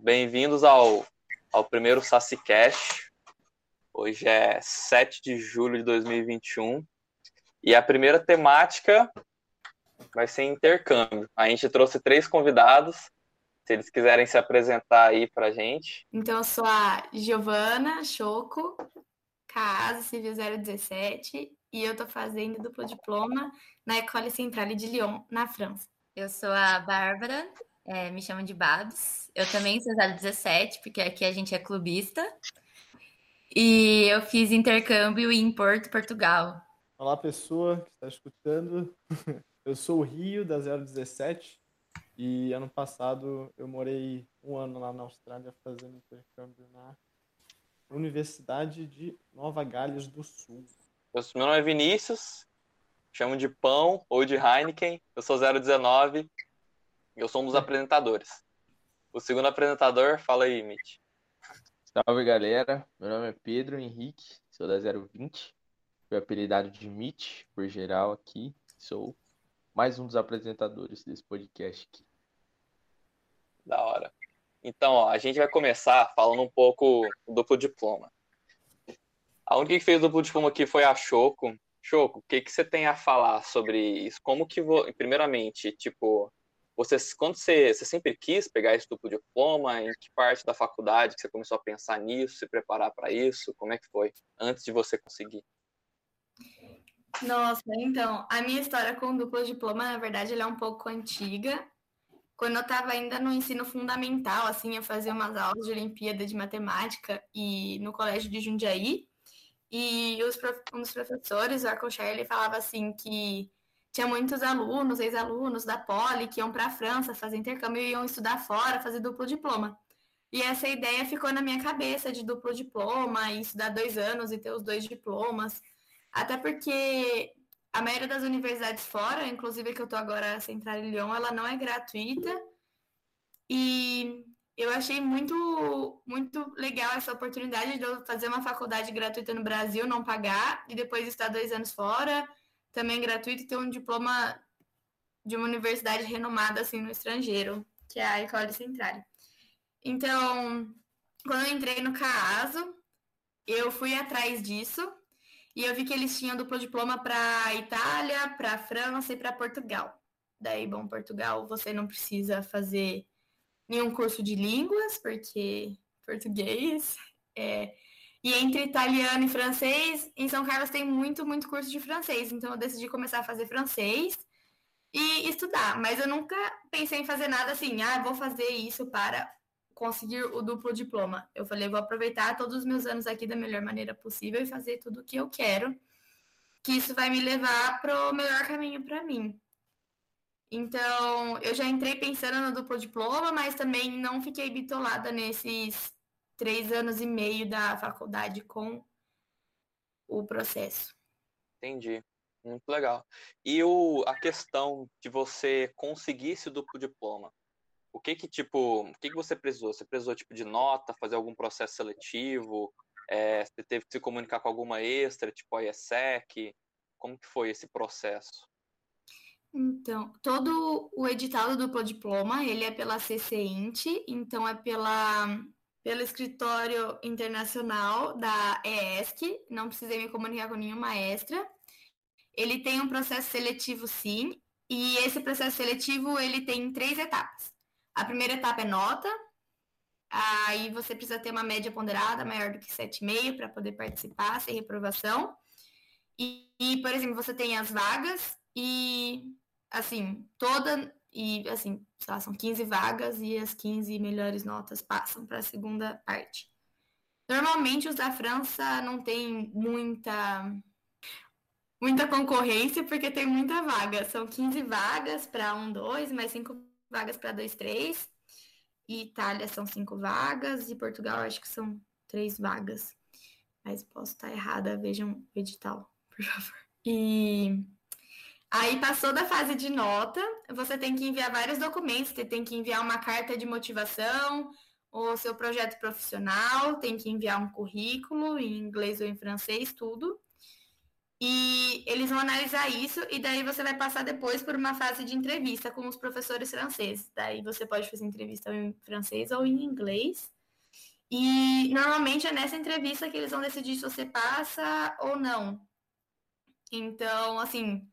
Bem-vindos ao, ao primeiro SaciCast. Hoje é 7 de julho de 2021 e a primeira temática vai ser intercâmbio. A gente trouxe três convidados, se eles quiserem se apresentar aí pra gente. Então, eu sou a Giovana Choco, Casa Civil 017, e eu tô fazendo duplo diploma na École Centrale de Lyon, na França. Eu sou a Bárbara, é, me chamam de Babs. Eu também sou 017, porque aqui a gente é clubista. E eu fiz intercâmbio em Porto, Portugal. Olá, pessoa que está escutando. Eu sou o Rio, da 017. E ano passado eu morei um ano lá na Austrália fazendo intercâmbio na Universidade de Nova Gales do Sul. Meu nome é Vinícius, chamo de Pão ou de Heineken. Eu sou 019 eu sou um dos apresentadores. O segundo apresentador, fala aí, Mitch. Salve galera, meu nome é Pedro Henrique, sou da 020, fui apelidado de Mitch por geral aqui, sou mais um dos apresentadores desse podcast aqui. Da hora. Então, ó, a gente vai começar falando um pouco do duplo diploma. A única que fez o duplo diploma aqui foi a Choco. Choco, o que, que você tem a falar sobre isso? Como que, primeiramente, tipo, você, quando você, você sempre quis pegar esse duplo diploma? Em que parte da faculdade que você começou a pensar nisso, se preparar para isso? Como é que foi antes de você conseguir? Nossa, então, a minha história com o duplo diploma, na verdade, ela é um pouco antiga. Quando eu estava ainda no ensino fundamental, assim, eu fazia umas aulas de Olimpíada de Matemática e no colégio de Jundiaí. E os, um dos professores, o Arcocher, ele falava assim que tinha muitos alunos, ex-alunos da Poli, que iam para a França fazer intercâmbio e iam estudar fora, fazer duplo diploma. E essa ideia ficou na minha cabeça de duplo diploma, e estudar dois anos e ter os dois diplomas. Até porque a maioria das universidades fora, inclusive que eu estou agora Central em Lyon, ela não é gratuita. E eu achei muito, muito legal essa oportunidade de eu fazer uma faculdade gratuita no Brasil, não pagar, e depois estar dois anos fora também gratuito e ter um diploma de uma universidade renomada assim no estrangeiro, que é a École Centrale. Então, quando eu entrei no CAASO, eu fui atrás disso e eu vi que eles tinham duplo diploma para Itália, para França e para Portugal. Daí, bom, Portugal você não precisa fazer nenhum curso de línguas, porque português é, e entre italiano e francês, em São Carlos tem muito, muito curso de francês. Então eu decidi começar a fazer francês e estudar. Mas eu nunca pensei em fazer nada assim, ah, vou fazer isso para conseguir o duplo diploma. Eu falei, vou aproveitar todos os meus anos aqui da melhor maneira possível e fazer tudo o que eu quero, que isso vai me levar para o melhor caminho para mim. Então, eu já entrei pensando no duplo diploma, mas também não fiquei bitolada nesses três anos e meio da faculdade com o processo. Entendi. Muito legal. E o, a questão de você conseguir esse duplo diploma, o que que, tipo, o que que você precisou? Você precisou, tipo, de nota, fazer algum processo seletivo? É, você teve que se comunicar com alguma extra, tipo a IESEC? Como que foi esse processo? Então, todo o edital do duplo diploma, ele é pela CCINT, então é pela pelo escritório internacional da ESC, não precisei me comunicar com nenhuma extra. Ele tem um processo seletivo sim, e esse processo seletivo ele tem três etapas. A primeira etapa é nota, aí você precisa ter uma média ponderada maior do que 7,5 para poder participar, sem reprovação. E, e, por exemplo, você tem as vagas e, assim, toda e, assim, lá, são 15 vagas e as 15 melhores notas passam para a segunda parte. Normalmente os da França não tem muita muita concorrência porque tem muita vaga. São 15 vagas para 1, 2, mais 5 vagas para 2, 3. E Itália são 5 vagas e Portugal acho que são 3 vagas. Mas posso estar errada, vejam o edital, por favor. E Aí passou da fase de nota, você tem que enviar vários documentos, você tem que enviar uma carta de motivação, o seu projeto profissional, tem que enviar um currículo em inglês ou em francês, tudo. E eles vão analisar isso e daí você vai passar depois por uma fase de entrevista com os professores franceses. Daí você pode fazer entrevista em francês ou em inglês. E normalmente é nessa entrevista que eles vão decidir se você passa ou não. Então, assim,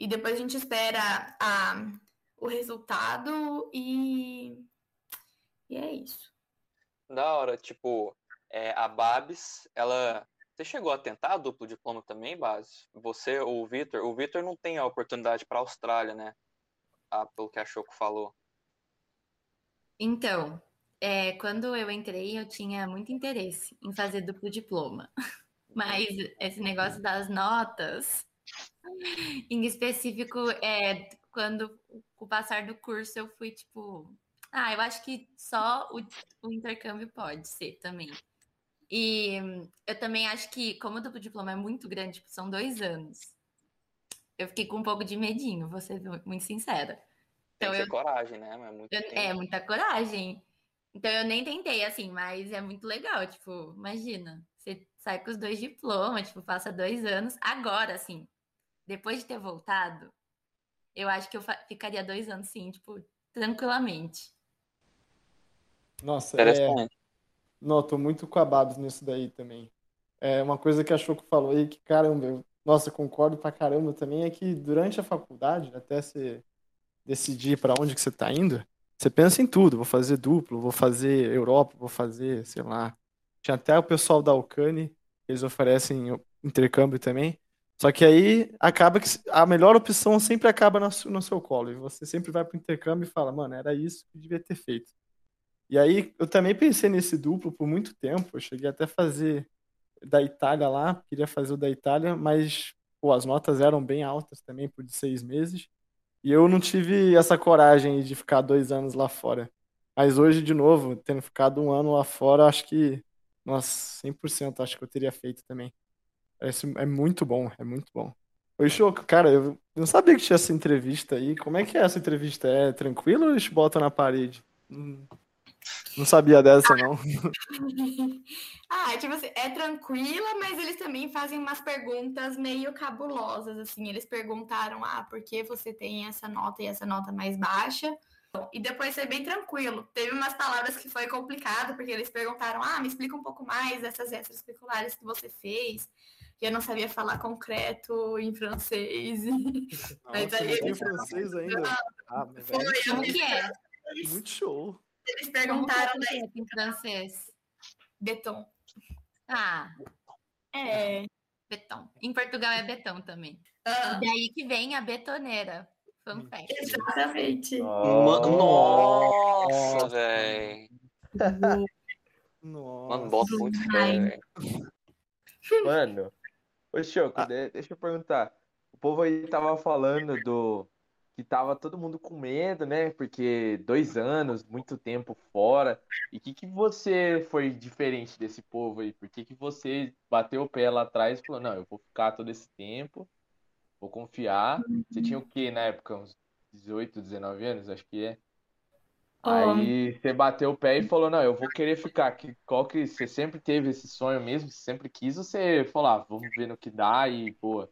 e depois a gente espera a, o resultado e, e é isso. Da hora, tipo, é, a Babs, ela. Você chegou a tentar duplo diploma também, Babs? Você ou o Vitor? O Vitor não tem a oportunidade para a Austrália, né? Ah, pelo que a Choco falou. Então, é, quando eu entrei, eu tinha muito interesse em fazer duplo diploma. Mas esse negócio das notas, em específico, é, quando com o passar do curso eu fui tipo, ah, eu acho que só o, o intercâmbio pode ser também. E eu também acho que, como o duplo diploma é muito grande, tipo, são dois anos, eu fiquei com um pouco de medinho, vou ser muito sincera. Então, Tem que eu, coragem, né? É, eu, é, muita coragem. Então eu nem tentei, assim, mas é muito legal. Tipo, imagina, você sai com os dois diplomas, tipo, passa dois anos. Agora, assim, depois de ter voltado, eu acho que eu ficaria dois anos, sim, tipo, tranquilamente. Nossa, é... Não, tô muito com a Babs nisso daí também. É uma coisa que a Choco falou aí, que caramba, eu... nossa, concordo pra caramba também, é que durante a faculdade, até você decidir para onde que você tá indo, você pensa em tudo, vou fazer duplo, vou fazer Europa, vou fazer, sei lá. Tinha até o pessoal da Alcane, eles oferecem intercâmbio também. Só que aí acaba que a melhor opção sempre acaba no, no seu colo. E você sempre vai para o intercâmbio e fala, mano, era isso que devia ter feito. E aí eu também pensei nesse duplo por muito tempo. Eu cheguei até a fazer da Itália lá, queria fazer o da Itália, mas pô, as notas eram bem altas também por seis meses. E eu não tive essa coragem de ficar dois anos lá fora. Mas hoje, de novo, tendo ficado um ano lá fora, acho que, nossa, 100% acho que eu teria feito também. Esse é muito bom, é muito bom. Oi, Choco, cara, eu não sabia que tinha essa entrevista aí. Como é que é essa entrevista? É tranquilo ou eles botam na parede? Hum. Não sabia dessa, não. ah, tipo assim, é tranquila, mas eles também fazem umas perguntas meio cabulosas, assim. Eles perguntaram, ah, por que você tem essa nota e essa nota mais baixa? E depois foi bem tranquilo. Teve umas palavras que foi complicado, porque eles perguntaram, ah, me explica um pouco mais dessas extracurriculares que você fez. E eu não sabia falar concreto em francês. Nossa, mas aí, em francês ainda? Ah, mas foi, é, que é? Muito show. Eles perguntaram daí. Em francês. Beton. Ah. É. Betão. Em Portugal é betão também. Ah. E daí que vem a betoneira. Fun fact. Exatamente. Nossa, velho. Mano, bota muito fé, Mano, ô Choco, ah. deixa eu perguntar. O povo aí tava falando do que tava todo mundo com medo, né? Porque dois anos, muito tempo fora. E o que, que você foi diferente desse povo aí? Por que, que você bateu o pé lá atrás e falou, não, eu vou ficar todo esse tempo, vou confiar. Você tinha o quê na época? Uns 18, 19 anos, acho que é. Aí você bateu o pé e falou, não, eu vou querer ficar. Que, qual que você sempre teve esse sonho mesmo? Você sempre quis ou você falou, ah, vamos ver no que dá e, pô,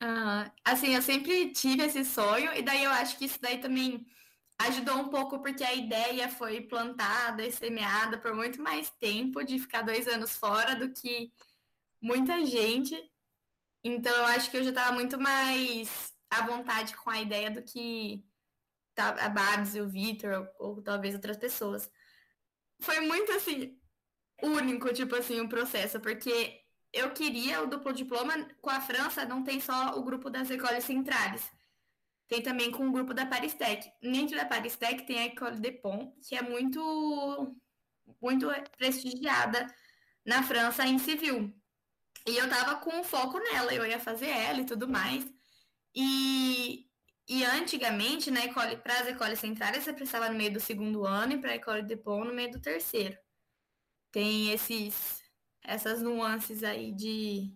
ah, assim, eu sempre tive esse sonho, e daí eu acho que isso daí também ajudou um pouco, porque a ideia foi plantada e semeada por muito mais tempo de ficar dois anos fora do que muita gente. Então eu acho que eu já estava muito mais à vontade com a ideia do que a Babs e o Victor, ou, ou talvez outras pessoas. Foi muito assim, único, tipo assim, o um processo, porque eu queria o duplo diploma com a França, não tem só o grupo das écoles centrais. Tem também com o grupo da Paristec. Dentro da Paristec tem a École de Pont, que é muito, muito prestigiada na França em civil. E eu tava com foco nela, eu ia fazer ela e tudo mais. E, e antigamente, na école, para as écoles centrais, você precisava no meio do segundo ano e para a École de Pont no meio do terceiro. Tem esses essas nuances aí de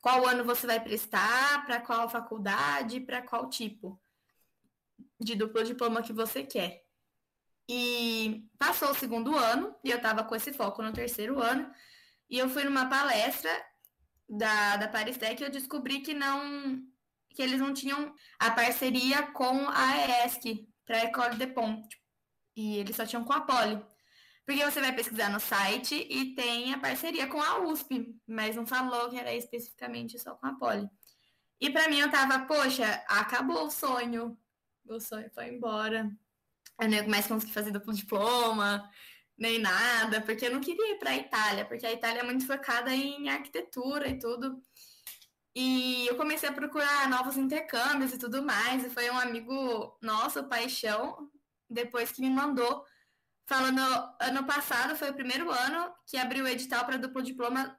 qual ano você vai prestar, para qual faculdade, para qual tipo de duplo diploma que você quer. E passou o segundo ano, e eu estava com esse foco no terceiro ano, e eu fui numa palestra da, da Paristec, eu descobri que não que eles não tinham a parceria com a ESC para a École de Pont. E eles só tinham com a Poli. Porque você vai pesquisar no site e tem a parceria com a USP, mas não falou que era especificamente só com a Poli. E para mim eu tava, poxa, acabou o sonho. O sonho foi embora. Eu nem mais consegui fazer duplo diploma, nem nada, porque eu não queria ir para a Itália, porque a Itália é muito focada em arquitetura e tudo. E eu comecei a procurar novos intercâmbios e tudo mais, e foi um amigo nosso, paixão, depois que me mandou, falando, ano passado foi o primeiro ano que abriu o edital para duplo diploma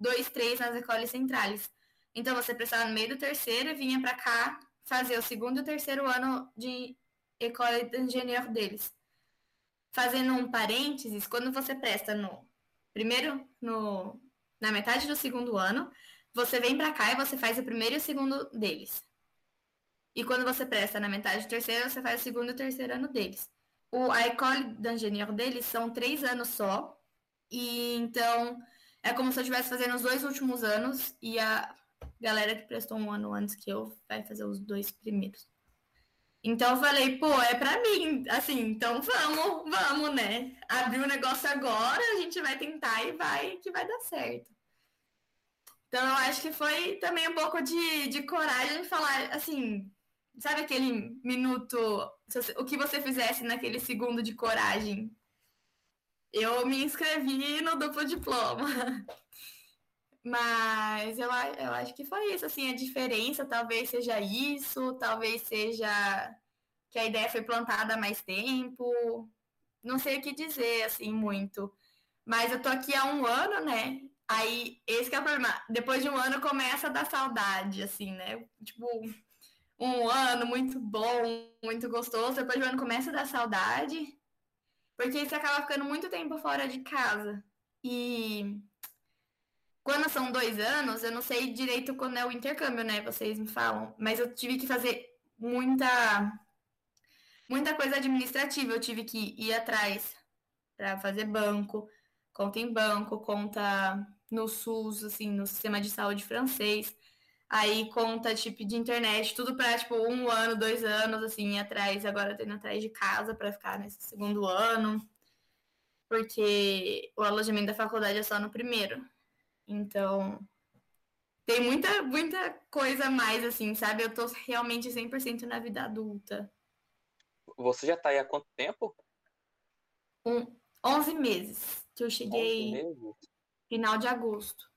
2, 3 nas escolas centrais. Então você precisava no meio do terceiro e vinha para cá fazer o segundo e o terceiro ano de École d'Ingénieur deles. Fazendo um parênteses, quando você presta no primeiro, no, na metade do segundo ano, você vem para cá e você faz o primeiro e o segundo deles. E quando você presta na metade do terceiro, você faz o segundo e o terceiro ano deles. O, a École d'Ingénieur deles são três anos só. E então é como se eu estivesse fazendo os dois últimos anos e a galera que prestou um ano antes que eu vai fazer os dois primeiros. Então eu falei, pô, é pra mim, assim, então vamos, vamos, né? Abrir o negócio agora, a gente vai tentar e vai que vai dar certo. Então eu acho que foi também um pouco de, de coragem falar, assim, sabe aquele minuto, o que você fizesse naquele segundo de coragem? Eu me inscrevi no duplo diploma. Mas eu, eu acho que foi isso, assim, a diferença talvez seja isso, talvez seja que a ideia foi plantada há mais tempo. Não sei o que dizer, assim, muito. Mas eu tô aqui há um ano, né? Aí, esse é o problema. Depois de um ano começa a dar saudade, assim, né? Tipo, um ano muito bom, muito gostoso. Depois de um ano começa a dar saudade. Porque você acaba ficando muito tempo fora de casa. E quando são dois anos, eu não sei direito quando é o intercâmbio, né? Vocês me falam. Mas eu tive que fazer muita muita coisa administrativa. Eu tive que ir atrás para fazer banco, conta em banco, conta no SUS, assim, no sistema de saúde francês. Aí conta tipo de internet, tudo para tipo um ano, dois anos, assim, atrás. Agora tendo atrás de casa para ficar nesse segundo ano, porque o alojamento da faculdade é só no primeiro. Então, tem muita, muita coisa a mais, assim, sabe? Eu tô realmente 100% na vida adulta. Você já tá aí há quanto tempo? Um, 11 meses. Que eu cheguei final de agosto.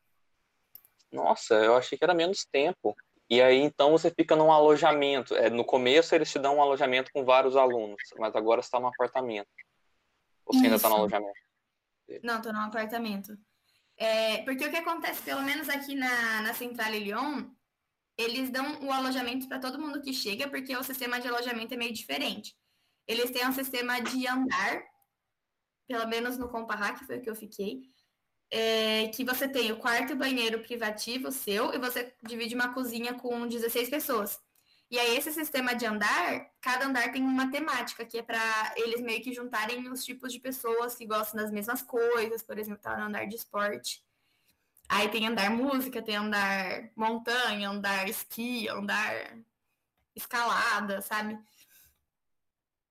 Nossa, eu achei que era menos tempo. E aí, então, você fica num alojamento. É, no começo, eles te dão um alojamento com vários alunos, mas agora você está num apartamento. Ou você Isso. ainda está no alojamento? Não, estou num apartamento. É, porque o que acontece, pelo menos aqui na, na Centrale Lyon, eles dão o alojamento para todo mundo que chega, porque o sistema de alojamento é meio diferente. Eles têm um sistema de andar, pelo menos no Compará, que foi o que eu fiquei, é, que você tem o quarto e banheiro privativo seu, e você divide uma cozinha com 16 pessoas. E aí, esse sistema de andar, cada andar tem uma temática, que é para eles meio que juntarem os tipos de pessoas que gostam das mesmas coisas, por exemplo, tá no andar de esporte. Aí tem andar música, tem andar montanha, andar esqui, andar escalada, sabe?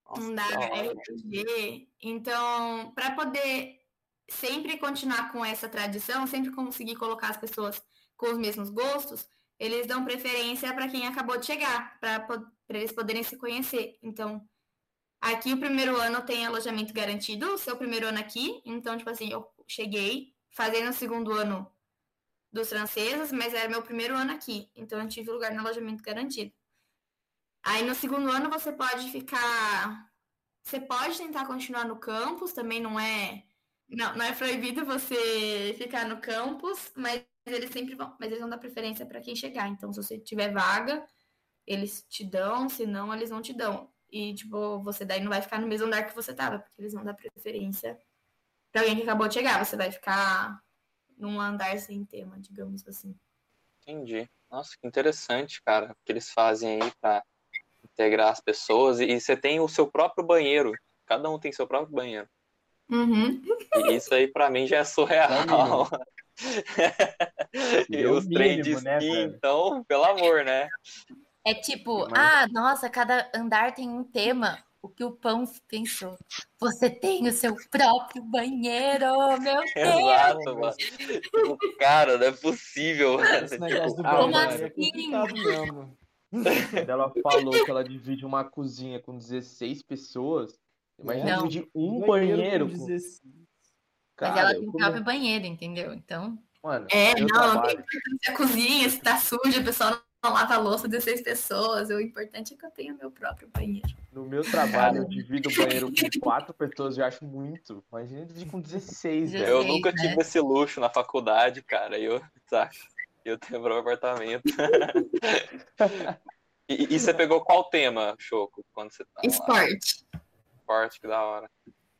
Andar RPG. Então, para poder sempre continuar com essa tradição, sempre conseguir colocar as pessoas com os mesmos gostos, eles dão preferência para quem acabou de chegar, para eles poderem se conhecer. Então, aqui o primeiro ano tem alojamento garantido, o seu primeiro ano aqui. Então, tipo assim, eu cheguei fazendo o segundo ano dos franceses, mas era meu primeiro ano aqui. Então, eu tive lugar no alojamento garantido. Aí, no segundo ano, você pode ficar. Você pode tentar continuar no campus, também não é. Não, não é proibido você ficar no campus, mas eles sempre vão, mas eles vão dar preferência para quem chegar. Então, se você tiver vaga, eles te dão, se não, eles não te dão. E, tipo, você daí não vai ficar no mesmo andar que você tava, porque eles vão dar preferência para alguém que acabou de chegar. Você vai ficar num andar sem tema, digamos assim. Entendi. Nossa, que interessante, cara, o que eles fazem aí para integrar as pessoas. E você tem o seu próprio banheiro. Cada um tem seu próprio banheiro. Uhum. E isso aí para mim já é surreal. e É os trem de né, então, pelo amor, né? É tipo, Mas- ah, nossa, cada andar tem um tema. O que o pão pensou? Você tem o seu próprio banheiro, meu Deus! Exato, mano. Tipo, Cara, não é possível, mano. Esse negócio do ah, banheiro como é assim? complicado mesmo. Quando ela falou que ela divide uma cozinha com 16 pessoas, imagina Não. dividir um banheiro com. 16. Mas Cara, ela tem o come- próprio banheiro, entendeu? Então, Mano, É, não, não tem importância a cozinha, se tá suja, o pessoal não lava a louça 16 pessoas. O importante é que eu tenha meu próprio banheiro. no meu trabalho, eu divido o banheiro com quatro pessoas, eu acho muito. Imagina dividir com 16, velho. Eu nunca né? tive esse luxo na faculdade, cara. Eu, saca? Eu tenho meu apartamento. e, e você pegou qual tema, Choco, quando você tá lá? Esporte. Que da hora.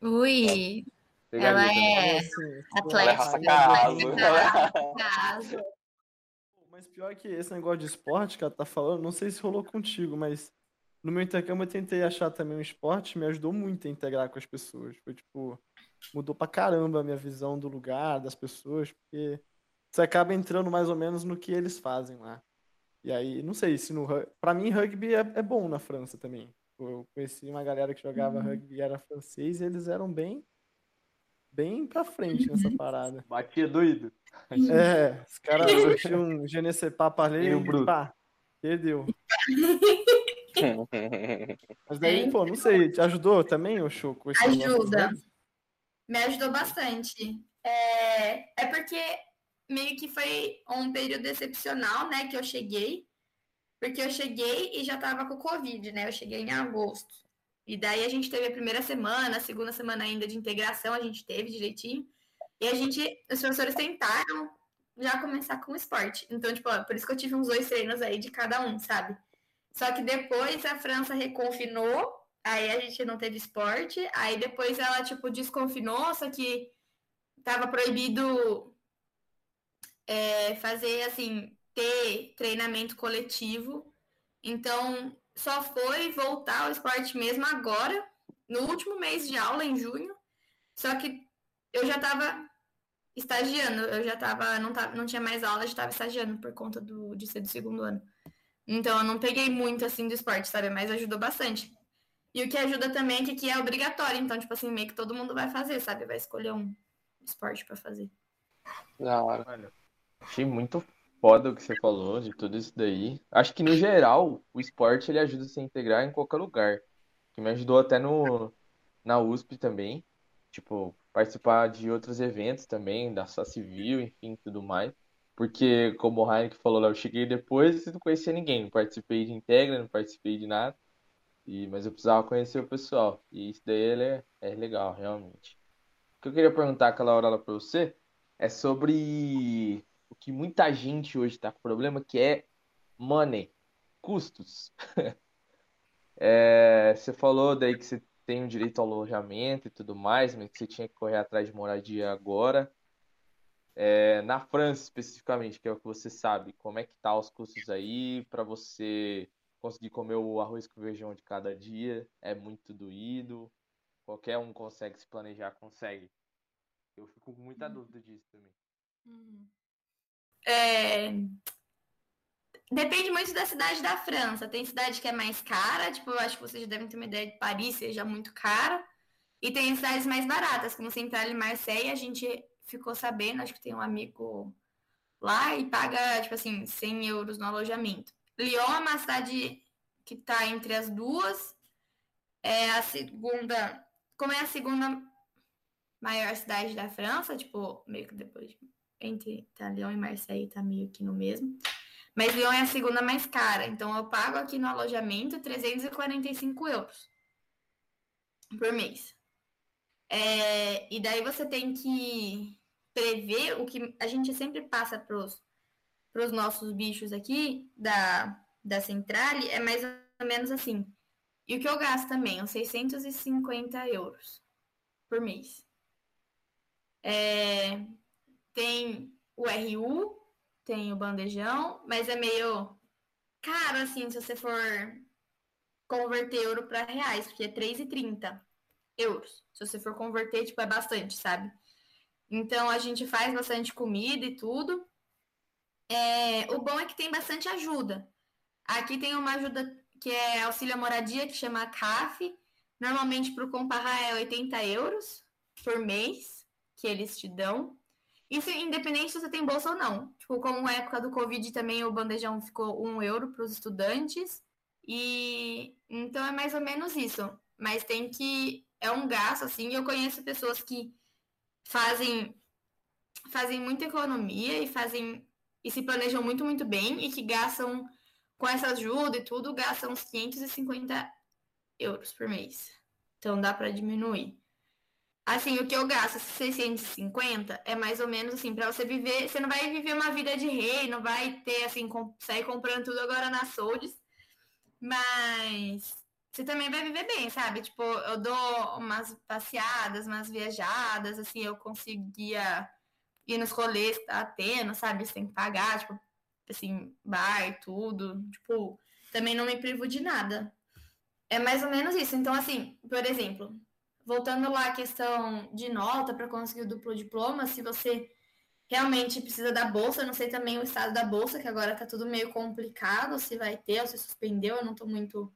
ui, ela é Assim, Ela é atlética, caso. caso. Mas pior que esse negócio de esporte que ela tá falando, não sei se rolou contigo, mas no meu intercâmbio eu tentei achar também um esporte, me ajudou muito a integrar com as pessoas. Foi tipo, mudou pra caramba a minha visão do lugar, das pessoas, porque você acaba entrando mais ou menos no que eles fazem lá. E aí, não sei se no pra mim rugby é, é bom na França também. Eu conheci uma galera que jogava rugby e era francês e eles eram bem bem pra frente nessa parada. Batia doido. É, os caras tinham um sais pas parler E pá, perdeu. Mas daí, pô, não sei, te ajudou também, o do Ajuda. Me ajudou bastante. É, é porque meio que foi um período excepcional, né, que eu cheguei. Porque eu cheguei e já tava com Covid, né? Eu cheguei em agosto. E daí a gente teve a primeira semana, a segunda semana ainda de integração, a gente teve direitinho. E a gente, os professores tentaram já começar com o esporte. Então, tipo, ó, por isso que eu tive uns dois treinos aí de cada um, sabe? Só que depois a França reconfinou, aí a gente não teve esporte, aí depois ela, tipo, desconfinou, só que tava proibido é, fazer, assim, ter treinamento coletivo. Então, só foi voltar ao esporte mesmo agora, no último mês de aula, em junho. Só que eu já tava estagiando, eu já tava, não, tava, não tinha mais aula, já tava estagiando por conta do, de ser do segundo ano. Então, eu não peguei muito, assim, do esporte, sabe? Mas ajudou bastante. E o que ajuda também é que aqui é obrigatório. Então, tipo assim, meio que todo mundo vai fazer, sabe? Vai escolher um esporte pra fazer. Da hora. Mano, achei muito foda o que você falou de tudo isso daí. Acho que no geral, o esporte ele ajuda a se integrar em qualquer lugar. Que me ajudou até no na USP também, tipo, participar de outros eventos também, da só civil, enfim, tudo mais. Porque, como o Heineken falou lá, eu cheguei depois e não conhecia ninguém, não participei de Integra, não participei de nada. E, mas eu precisava conhecer o pessoal. E isso daí é, é legal, realmente. O que eu queria perguntar aquela hora lá pra você é sobre o que muita gente hoje tá com problema, que é money, custos. É, você falou daí que você tem o direito ao alojamento e tudo mais, mas que você tinha que correr atrás de moradia agora. É, na França, especificamente, que é o que você sabe, como é que tá os custos aí para você conseguir comer o arroz com feijão de cada dia? É muito doído? Qualquer um consegue se planejar, consegue. Eu fico com muita dúvida disso também. É... Depende muito da cidade da França. Tem cidade que é mais cara, tipo, eu acho que vocês devem ter uma ideia de Paris seja muito cara. E tem cidades mais baratas, como Central e Marseille, a gente ficou sabendo, acho que tem um amigo lá e paga, tipo assim, 100 euros no alojamento. Lyon é uma cidade que tá entre as duas. É a segunda, como é a segunda maior cidade da França, tipo, meio que depois entre tá, Lyon e Marseille tá meio que no mesmo. Mas Lyon é a segunda mais cara, então eu pago aqui no alojamento 345 euros por mês. É, e daí você tem que prever o que a gente sempre passa pros, pros nossos bichos aqui da, da Centrale, é mais ou menos assim. E o que eu gasto também, uns 650 euros por mês. É, tem o RU, tem o bandejão, mas é meio caro, assim, se você for converter euro para reais, porque é 3,30 euros. Se você for converter, tipo, é bastante, sabe? Então a gente faz bastante comida e tudo. É, o bom é que tem bastante ajuda. Aqui tem uma ajuda que é auxílio à moradia, que chama CAF. Normalmente para o Comparra é 80 euros por mês que eles te dão. Isso independente se você tem bolsa ou não. Tipo, como na época do Covid também o bandejão ficou um euro para os estudantes. E então é mais ou menos isso. Mas tem que. É um gasto, assim. Eu conheço pessoas que fazem fazem muita economia e fazem e se planejam muito, muito bem e que gastam com essa ajuda e tudo, gastam uns 550 euros por mês. Então dá para diminuir. Assim, o que eu gasto 650 é mais ou menos assim, para você viver, você não vai viver uma vida de rei, não vai ter assim, com, sair comprando tudo agora na Soldes, mas você também vai viver bem, sabe? Tipo, eu dou umas passeadas, umas viajadas, assim, eu conseguia ir nos rolês que tá tendo, sabe? Sem pagar, tipo, assim, bar e tudo. Tipo, também não me privo de nada. É mais ou menos isso. Então, assim, por exemplo, voltando lá à questão de nota para conseguir o duplo diploma, se você realmente precisa da bolsa, não sei também o estado da bolsa, que agora tá tudo meio complicado, se vai ter ou se suspendeu, eu não tô muito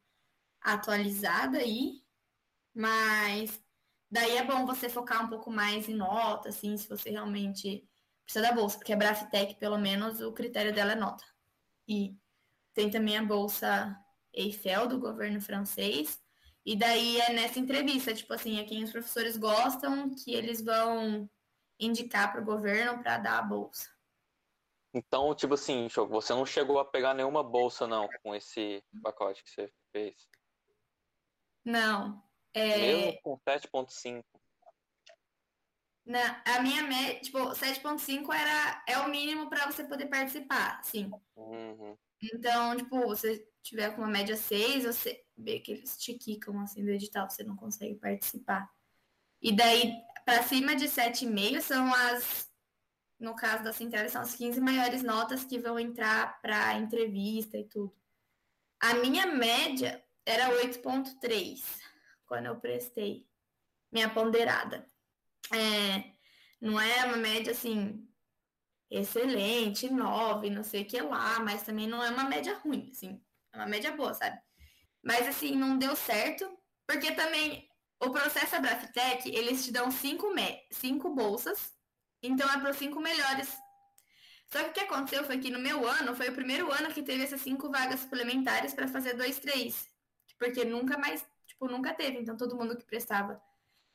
atualizada aí, mas daí é bom você focar um pouco mais em nota, assim, se você realmente precisa da bolsa, porque a Brafitec, pelo menos, o critério dela é nota. E tem também a bolsa Eiffel do governo francês, e daí é nessa entrevista, tipo assim, é quem os professores gostam que eles vão indicar para o governo para dar a bolsa. Então, tipo assim, você não chegou a pegar nenhuma bolsa, não, com esse pacote que você fez? Não. É... Mesmo com 7.5? Na, a minha média, tipo, 7.5 era é o mínimo para você poder participar, sim. Uhum. Então, tipo, você tiver com uma média 6, você vê que eles te quicam assim do edital, você não consegue participar. E daí, para cima de 7,5 são as, no caso da Central, são as 15 maiores notas que vão entrar para entrevista e tudo. A minha média era 8,3 quando eu prestei minha ponderada. É, não é uma média assim excelente, 9, não sei o que lá, mas também não é uma média ruim, assim. É uma média boa, sabe? Mas assim, não deu certo, porque também o processo Abraftec, eles te dão cinco, me cinco bolsas, então é para os cinco melhores. Só que o que aconteceu foi que no meu ano, foi o primeiro ano que teve essas cinco vagas suplementares para fazer dois, três. Porque nunca mais, tipo, nunca teve. Então todo mundo que prestava,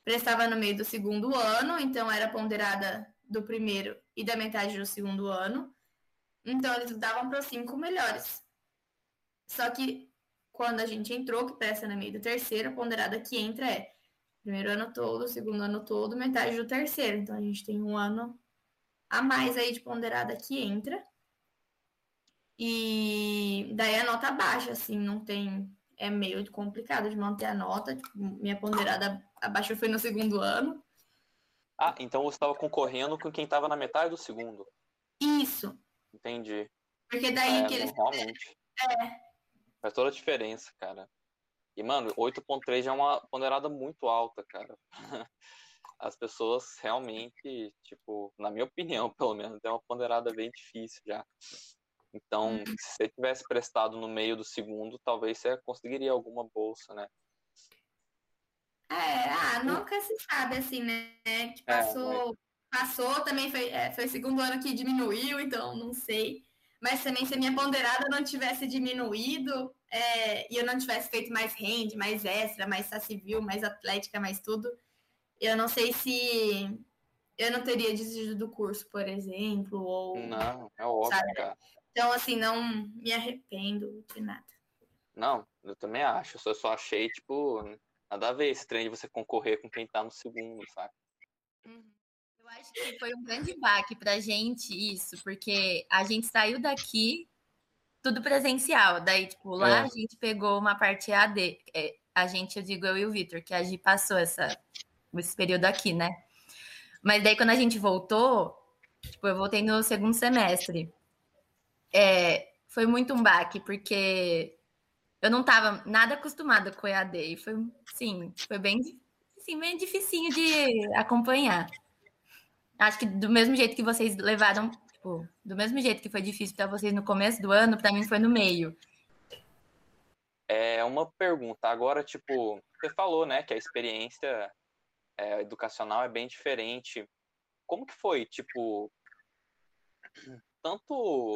prestava no meio do segundo ano, então era ponderada do primeiro e da metade do segundo ano. Então eles davam para os cinco melhores. Só que quando a gente entrou, que presta no meio do terceiro, a ponderada que entra é primeiro ano todo, segundo ano todo, metade do terceiro. Então a gente tem um ano a mais aí de ponderada que entra. E daí a nota baixa, assim, não tem. É meio complicado de manter a nota. Tipo, minha ponderada abaixo foi no segundo ano. Ah, então você estava concorrendo com quem estava na metade do segundo. Isso. Entendi. Porque daí é, que eles. Realmente. É. Faz toda a diferença, cara. E, mano, 8.3 já é uma ponderada muito alta, cara. As pessoas realmente, tipo, na minha opinião, pelo menos, é uma ponderada bem difícil já. Então, Uhum. se você tivesse prestado no meio do segundo, talvez você conseguiria alguma bolsa, né? É, ah, nunca se sabe, assim, né? Que É, passou, passou também foi, é, foi segundo ano que diminuiu, então não sei. Mas também se a minha ponderada não tivesse diminuído é, e eu não tivesse feito mais rende, mais extra, mais civil, mais atlética, mais tudo, eu não sei se eu não teria desistido do curso, por exemplo, ou Não, é óbvio, Sabe? cara. então assim não me arrependo de nada. Não, eu também acho. Eu só achei, tipo, nada a ver esse trem de você concorrer com quem tá no segundo, sabe? Eu acho que foi um grande baque pra gente isso, porque a gente saiu daqui tudo presencial. Daí, tipo, lá É. a gente pegou uma parte AD. é, a gente, eu digo eu e o Vitor, que a gente passou essa, esse período aqui, né? Mas daí, quando a gente voltou, tipo, eu voltei no segundo semestre. É, foi muito um baque, porque eu não tava nada acostumada com EAD. E foi, sim, foi bem, assim, bem dificinho de acompanhar. Acho que do mesmo jeito que vocês levaram, tipo, do mesmo jeito que foi difícil para vocês no começo do ano, para mim foi no meio. É uma pergunta. Agora, tipo, você falou, né, que a experiência é, educacional é bem diferente. Como que foi, tipo, tanto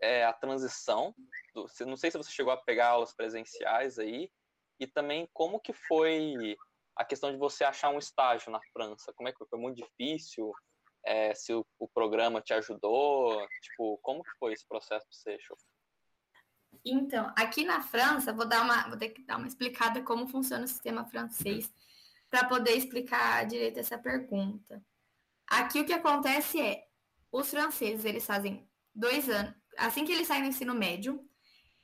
é, a transição, do, não sei se você chegou a pegar aulas presenciais aí, e também como que foi a questão de você achar um estágio na França? Como é que foi? Foi muito difícil? É, se o, o, programa te ajudou? Tipo, como que foi esse processo para você? Então, aqui na França, vou dar uma, vou ter que dar uma explicada como funciona o sistema francês para poder explicar direito essa pergunta. Aqui o que acontece é, os franceses, eles fazem dois anos, assim que eles saem do ensino médio,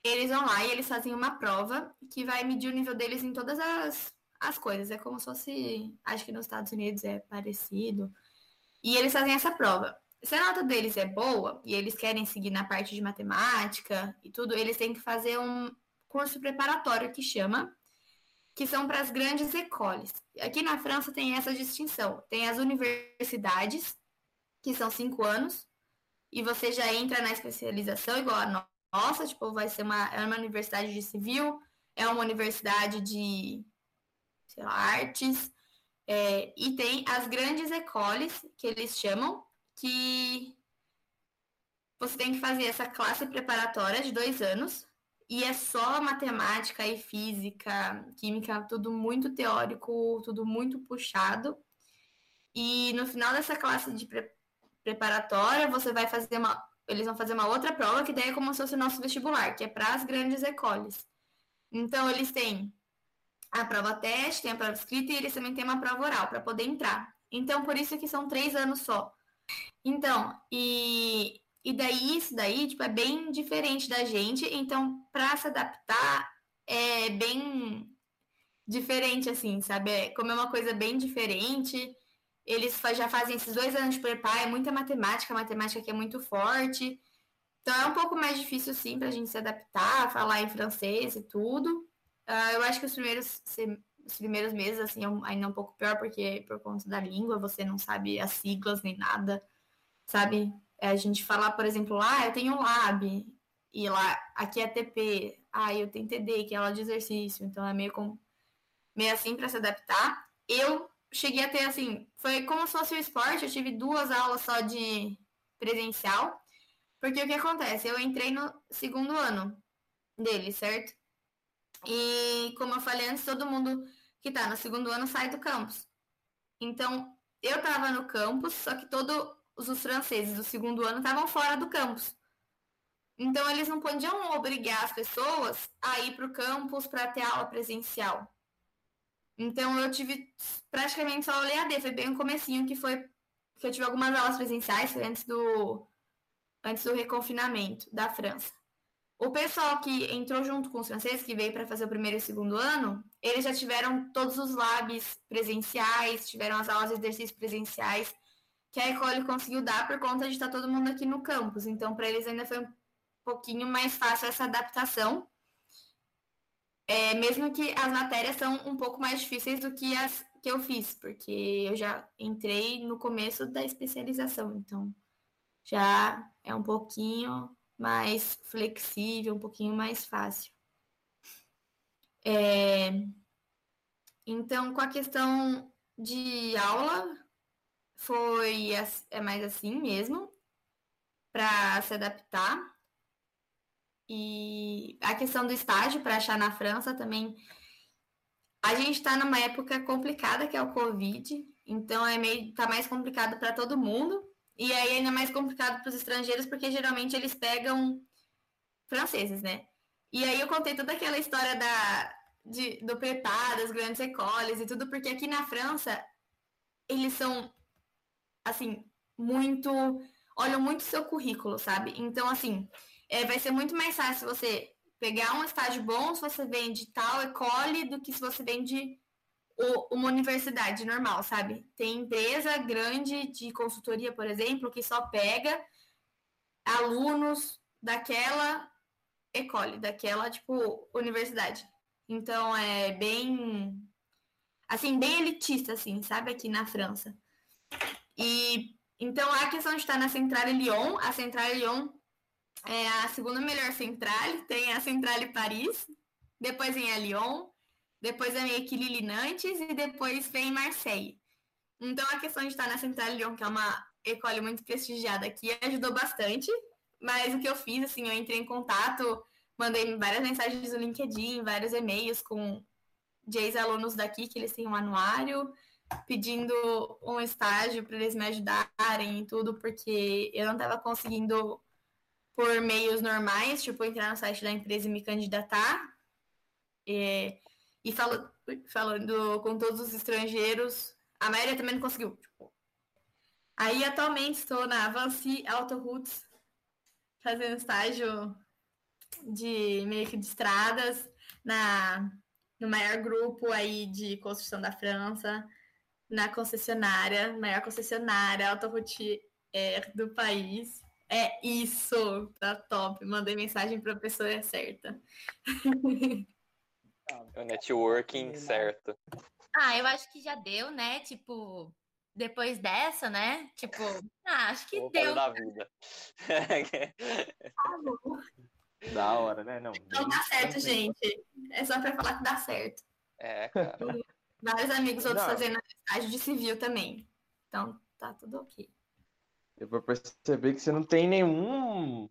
eles vão lá e eles fazem uma prova que vai medir o nível deles em todas as, as coisas. É como se fosse, acho que nos Estados Unidos é parecido. E eles fazem essa prova. Se a nota deles é boa e eles querem seguir na parte de matemática e tudo, eles têm que fazer um curso preparatório que chama, que são para as grandes escolas. Aqui na França tem essa distinção. Tem as universidades, que são cinco anos, e você já entra na especialização igual a nossa, tipo, vai ser uma, é uma universidade de civil, é uma universidade de sei lá, artes, é, e tem as grandes écoles, que eles chamam, que você tem que fazer essa classe preparatória de dois anos, e é só matemática e física, química, tudo muito teórico, tudo muito puxado. E no final dessa classe de pre preparatória, você vai fazer uma. Eles vão fazer uma outra prova, que daí é como se fosse o nosso vestibular, que é para as grandes écoles. Então, eles têm a prova teste, tem a prova escrita e eles também têm uma prova oral para poder entrar. Então, por isso que são três anos só. Então, e, e daí, isso daí, tipo, é bem diferente da gente. Então, para se adaptar, é bem diferente, assim, sabe? É, como é uma coisa bem diferente, eles já fazem esses dois anos de preparo, é muita matemática, matemática que é muito forte. Então, é um pouco mais difícil, sim, para a gente se adaptar, falar em francês e tudo. Uh, eu acho que os primeiros, os primeiros meses, assim, é ainda um pouco pior, porque por conta da língua, você não sabe as siglas nem nada, sabe? É a gente falar, por exemplo, ah, eu tenho lab, e lá, aqui é TP, ah, eu tenho TD, que é aula de exercício, então é meio, com, meio assim para se adaptar. Eu cheguei a ter, assim, foi como se fosse o esporte, eu tive duas aulas só de presencial, porque o que acontece? Eu entrei no segundo ano dele, certo? E como eu falei antes, todo mundo que está no segundo ano sai do campus. Então, eu estava no campus, só que todos os franceses do segundo ano estavam fora do campus. Então, eles não podiam obrigar as pessoas a ir para o campus para ter aula presencial. Então, eu tive praticamente só o EAD, foi bem o comecinho que foi que eu tive algumas aulas presenciais, antes do antes do reconfinamento da França. O pessoal que entrou junto com os franceses, que veio para fazer o primeiro e o segundo ano, eles já tiveram todos os labs presenciais, tiveram as aulas de exercícios presenciais, que a Ecole conseguiu dar por conta de estar todo mundo aqui no campus. Então, para eles ainda foi um pouquinho mais fácil essa adaptação. É, mesmo que as matérias são um pouco mais difíceis do que as que eu fiz, porque eu já entrei no começo da especialização, então já é um pouquinho mais flexível, um pouquinho mais fácil. É... Então, com a questão de aula, foi é mais assim mesmo, para se adaptar. E a questão do estágio para achar na França também. A gente está numa época complicada que é o Covid, então é meio tá mais complicado para todo mundo. E aí ainda mais complicado para os estrangeiros, porque geralmente eles pegam franceses, né? E aí eu contei toda aquela história da, de, do preparo, das grandes écoles e tudo, porque aqui na França eles são, assim, muito. olham muito seu currículo, sabe? Então, assim, é, vai ser muito mais fácil você pegar um estágio bom se você vem de tal ecole do que se você vem de uma universidade normal, sabe? Tem empresa grande de consultoria, por exemplo, que só pega alunos daquela ecole, daquela, tipo, universidade. Então, é bem, assim, bem elitista, assim, sabe? Aqui na França. E então a questão de estar na Centrale Lyon, a Centrale Lyon é a segunda melhor centrale, tem a Centrale Paris, depois vem a Lyon, depois a Equilili Nantes e depois vem Marseille. Então a questão de estar na Centrale Lyon, que é uma ecole muito prestigiada aqui, ajudou bastante. Mas o que eu fiz, assim, eu entrei em contato, mandei várias mensagens no LinkedIn, vários e-mails com ex-alunos daqui, que eles têm um anuário, pedindo um estágio para eles me ajudarem e tudo, porque eu não estava conseguindo por meios normais, tipo entrar no site da empresa e me candidatar. E, e falando com todos os estrangeiros, a maioria também não conseguiu. Tipo. Aí atualmente estou na Avanci Auto Roots, fazendo estágio de meio que de estradas na no maior grupo aí de construção da França na concessionária, maior concessionária autoroutier do país. É isso, tá top. Mandei mensagem para a pessoa certa. o networking certo. Ah, eu acho que já deu, né? Tipo, depois dessa, né? Tipo, ah, acho que deu. Da vida. da hora, né? Não, Não dá certo, gente. É só para falar que dá certo. É, cara. Vários amigos outros Não. fazendo estágio de civil também. Então, tá tudo ok. Eu vou perceber que você não tem nenhum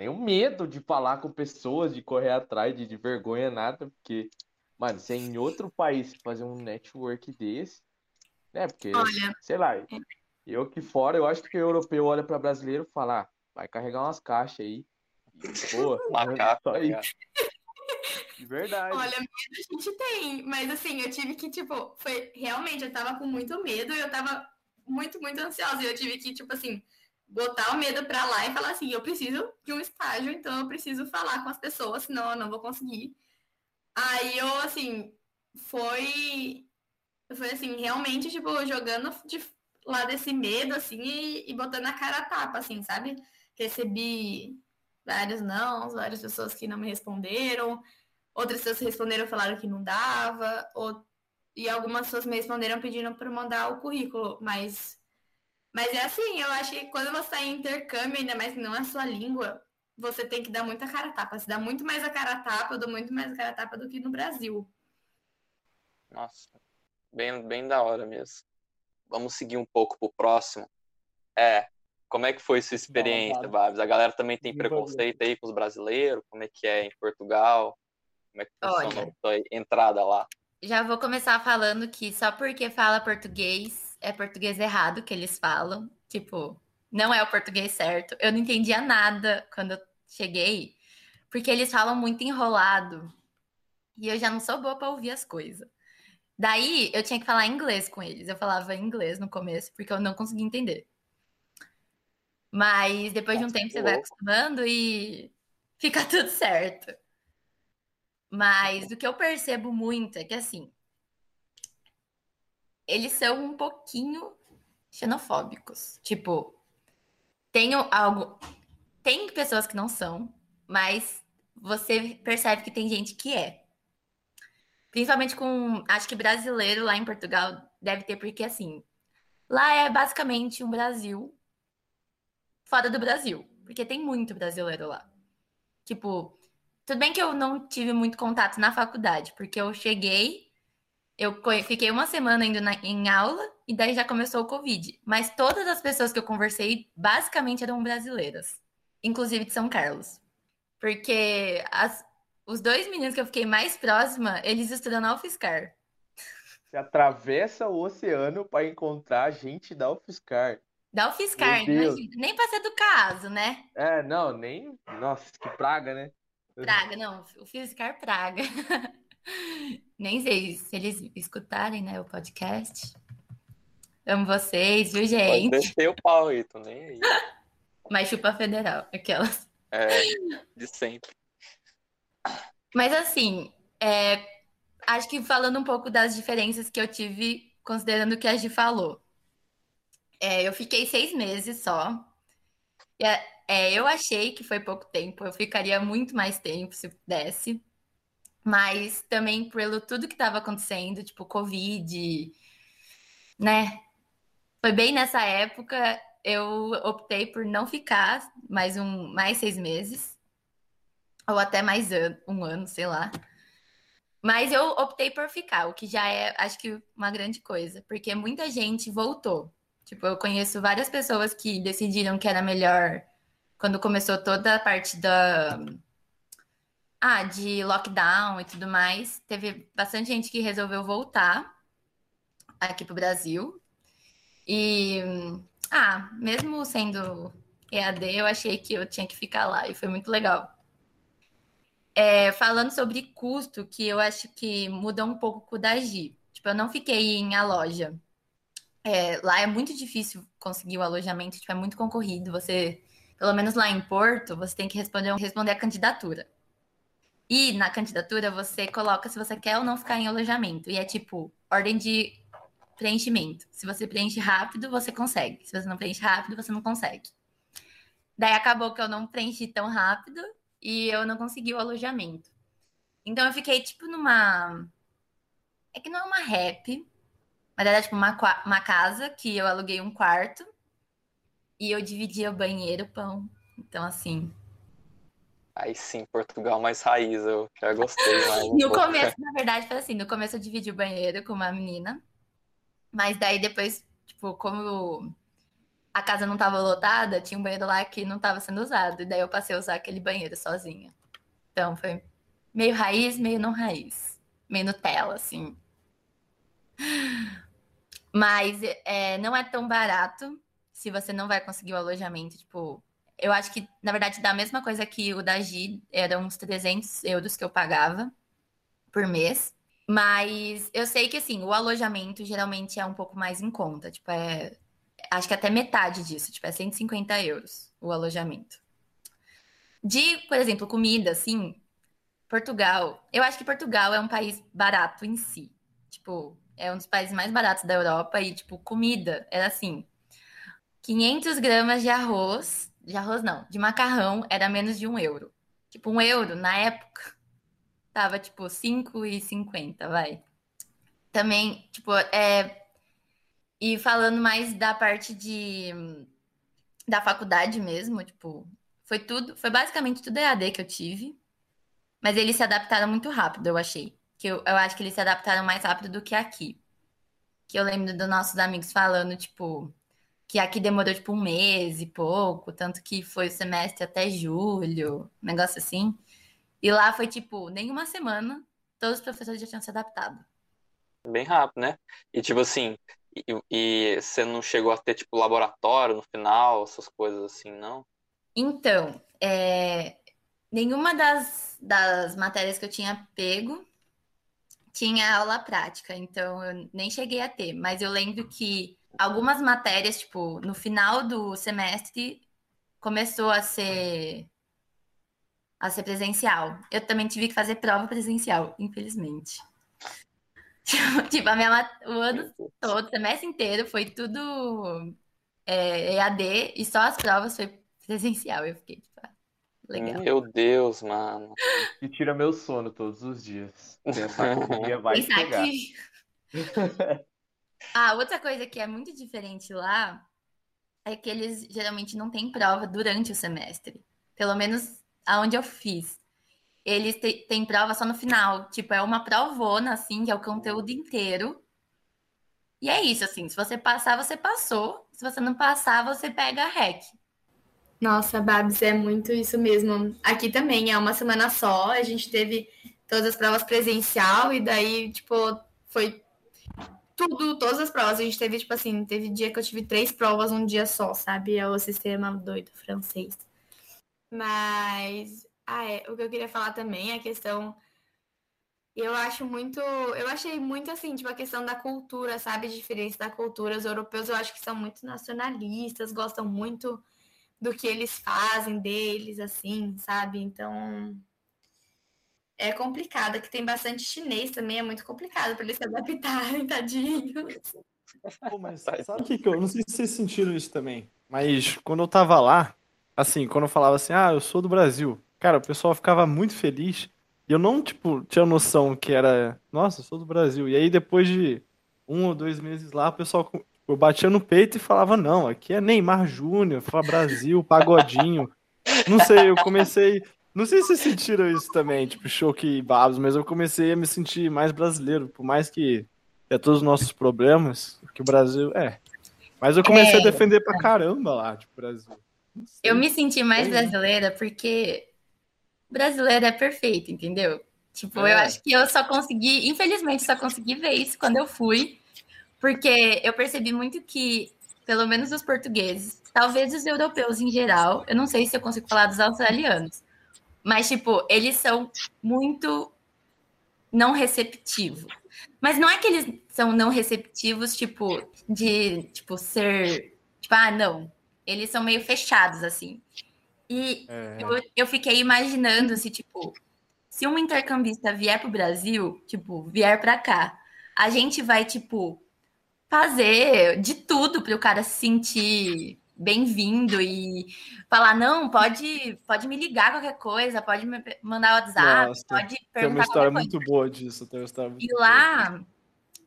nenhum medo de falar com pessoas, de correr atrás, de, de vergonha, nada, porque, mano, você é em outro país fazer um network desse, né? Porque, Olha, sei lá, é. eu aqui fora, eu acho que o europeu olha para brasileiro e fala, ah, vai carregar umas caixas aí. E, pô, Macaco, só aí. De verdade. Olha, medo a gente tem, mas assim, eu tive que, tipo, foi realmente, eu tava com muito medo e eu tava muito, muito ansiosa. E eu tive que, tipo assim, botar o medo pra lá e falar assim, eu preciso de um estágio, então eu preciso falar com as pessoas, senão eu não vou conseguir. Aí eu, assim, foi. Foi assim, realmente, tipo, jogando de lá desse medo, assim, e, e botando a cara a tapa, assim, sabe? Recebi vários não, várias pessoas que não me responderam. Outras pessoas responderam falaram que não dava, ou... e algumas pessoas me responderam pedindo para mandar o currículo, mas mas é assim, eu acho que quando você está em intercâmbio, ainda mais que não é a sua língua, você tem que dar muita cara a tapa. Você dá muito mais a cara a tapa, eu dou muito mais a cara a tapa do que no Brasil. Nossa, bem, bem da hora mesmo. Vamos seguir um pouco pro próximo. É, como é que foi sua experiência, Babs? A galera também tem preconceito aí com os brasileiros? Como é que é em Portugal? Como é que funciona Olha, a entrada lá? Já vou começar falando que só porque fala português é português errado que eles falam. Tipo, não é o português certo. Eu não entendia nada quando eu cheguei, porque eles falam muito enrolado. E eu já não sou boa para ouvir as coisas. Daí eu tinha que falar inglês com eles. Eu falava inglês no começo, porque eu não conseguia entender. Mas depois de um tempo você vai acostumando e fica tudo certo. Mas o que eu percebo muito é que, assim, eles são um pouquinho xenofóbicos. Tipo, tem algo. Tem pessoas que não são, mas você percebe que tem gente que é. Principalmente com. Acho que brasileiro lá em Portugal deve ter, porque assim. Lá é basicamente um Brasil fora do Brasil. Porque tem muito brasileiro lá. Tipo, tudo bem que eu não tive muito contato na faculdade, porque eu cheguei, eu fiquei uma semana indo na, em aula e daí já começou o Covid. Mas todas as pessoas que eu conversei basicamente eram brasileiras, inclusive de São Carlos. Porque as, os dois meninos que eu fiquei mais próxima, eles estudam na UFSCar. Você atravessa o oceano para encontrar gente da UFSCar. Da UFSCar, imagina. Nem para ser do caso, né? É, não, nem. Nossa, que praga, né? Praga, não, o Fiscar Praga. Nem sei se eles escutarem, né, o podcast. Amo vocês, viu, gente? Pode descer o pau aí, tô nem aí. Mas chupa federal, aquelas. É, de sempre. Mas assim, é, acho que falando um pouco das diferenças que eu tive, considerando o que a Gi falou. É, eu fiquei seis meses só. E, é, é, eu achei que foi pouco tempo, eu ficaria muito mais tempo se pudesse. Mas também pelo tudo que estava acontecendo, tipo, Covid, né? foi bem nessa época, eu optei por não ficar mais um mais seis meses, ou até mais an um ano, sei lá. Mas eu optei por ficar, o que já é, acho que, uma grande coisa, porque muita gente voltou. Tipo, eu conheço várias pessoas que decidiram que era melhor quando começou toda a parte da. Ah, de lockdown e tudo mais. Teve bastante gente que resolveu voltar aqui pro Brasil. E. Ah, mesmo sendo EAD, eu achei que eu tinha que ficar lá e foi muito legal. É, falando sobre custo, que eu acho que muda um pouco com o da Gi. Tipo, eu não fiquei em a loja. É, lá é muito difícil conseguir o alojamento, tipo, é muito concorrido. Você, pelo menos lá em Porto, você tem que responder, responder a candidatura. E na candidatura você coloca se você quer ou não ficar em alojamento. E é tipo, ordem de preenchimento. Se você preenche rápido, você consegue. Se você não preenche rápido, você não consegue. Daí acabou que eu não preenchi tão rápido e eu não consegui o alojamento. Então eu fiquei tipo numa. É que não é uma rap, mas era tipo uma, uma casa que eu aluguei um quarto e eu dividia o banheiro, pão. Então, assim. Aí sim, Portugal mais raiz, eu já gostei mais. Um no pouco. começo, na verdade, foi assim: no começo eu dividi o banheiro com uma menina, mas daí depois, tipo, como a casa não estava lotada, tinha um banheiro lá que não estava sendo usado. E daí eu passei a usar aquele banheiro sozinha. Então foi meio raiz, meio não raiz. Meio Nutella, assim. Mas é, não é tão barato se você não vai conseguir o alojamento. Tipo, eu acho que, na verdade, dá a mesma coisa que o da Gi, eram uns 300 euros que eu pagava por mês. Mas eu sei que, assim, o alojamento geralmente é um pouco mais em conta. Tipo, é acho que até metade disso, tipo, é 150 euros o alojamento. De, por exemplo, comida, assim, Portugal. Eu acho que Portugal é um país barato em si. Tipo, é um dos países mais baratos da Europa e, tipo, comida era assim: 500 gramas de arroz, de arroz não, de macarrão era menos de um euro. Tipo, um euro na época tava, tipo, 5,50, vai. Também, tipo, é, e falando mais da parte de da faculdade mesmo, tipo, foi tudo, foi basicamente tudo EAD que eu tive. Mas eles se adaptaram muito rápido, eu achei. Que eu, eu acho que eles se adaptaram mais rápido do que aqui. Que eu lembro dos nossos amigos falando, tipo, que aqui demorou tipo um mês e pouco, tanto que foi o semestre até julho, um negócio assim. E lá foi tipo, nem uma semana, todos os professores já tinham se adaptado. Bem rápido, né? E tipo assim, e, e você não chegou a ter, tipo, laboratório no final, essas coisas assim, não? Então, é, nenhuma das, das matérias que eu tinha pego tinha aula prática, então eu nem cheguei a ter. Mas eu lembro que algumas matérias, tipo, no final do semestre, começou a ser a ser presencial. Eu também tive que fazer prova presencial, infelizmente. tipo, a minha, o ano todo, o semestre inteiro, foi tudo é, EAD e só as provas foi presencial. Eu fiquei, tipo, ah, legal. Meu Deus, mano. E tira meu sono todos os dias. Pensar que vai chegar. ah, outra coisa que é muito diferente lá é que eles geralmente não têm prova durante o semestre. Pelo menos aonde eu fiz eles têm prova só no final. Tipo, é uma provona, assim, que é o conteúdo inteiro. E é isso, assim. Se você passar, você passou. Se você não passar, você pega a REC. Nossa, Babs, é muito isso mesmo. Aqui também é uma semana só. A gente teve todas as provas presencial e daí, tipo, foi tudo, todas as provas. A gente teve, tipo assim, teve dia que eu tive três provas um dia só, sabe? É o sistema doido francês. Mas ah, é. O que eu queria falar também é a questão. Eu acho muito. Eu achei muito assim, tipo, a questão da cultura, sabe? A diferença da cultura. Os europeus eu acho que são muito nacionalistas, gostam muito do que eles fazem deles, assim, sabe? Então. É complicado, que tem bastante chinês também, é muito complicado para eles se adaptarem, tadinhos. Pô, mas sabe o que, que eu. Não sei se vocês sentiram isso também, mas quando eu tava lá, assim, quando eu falava assim, ah, eu sou do Brasil, Cara, o pessoal ficava muito feliz. E eu não, tipo, tinha noção que era, nossa, eu sou do Brasil. E aí, depois de um ou dois meses lá, o pessoal tipo, eu batia no peito e falava, não, aqui é Neymar Júnior, Fala Brasil, Pagodinho. Não sei, eu comecei. Não sei se vocês sentiram isso também, tipo, choque e babos, mas eu comecei a me sentir mais brasileiro, por mais que é todos os nossos problemas, que o Brasil é. Mas eu comecei é, a defender pra caramba lá, tipo, Brasil. Eu me senti mais brasileira porque brasileiro é perfeito, entendeu? Tipo, é. eu acho que eu só consegui, infelizmente, só consegui ver isso quando eu fui, porque eu percebi muito que, pelo menos os portugueses, talvez os europeus em geral, eu não sei se eu consigo falar dos australianos, mas, tipo, eles são muito não receptivos. Mas não é que eles são não receptivos, tipo, de, tipo, ser, tipo, ah, não. Eles são meio fechados, assim. E é. eu, eu fiquei imaginando se, tipo, se um intercambista vier para o Brasil, tipo, vier para cá, a gente vai, tipo, fazer de tudo para o cara se sentir bem-vindo e falar, não, pode, pode me ligar qualquer coisa, pode me mandar WhatsApp, Nossa, pode perguntar Tem uma história muito boa disso, tem uma história muito E lá,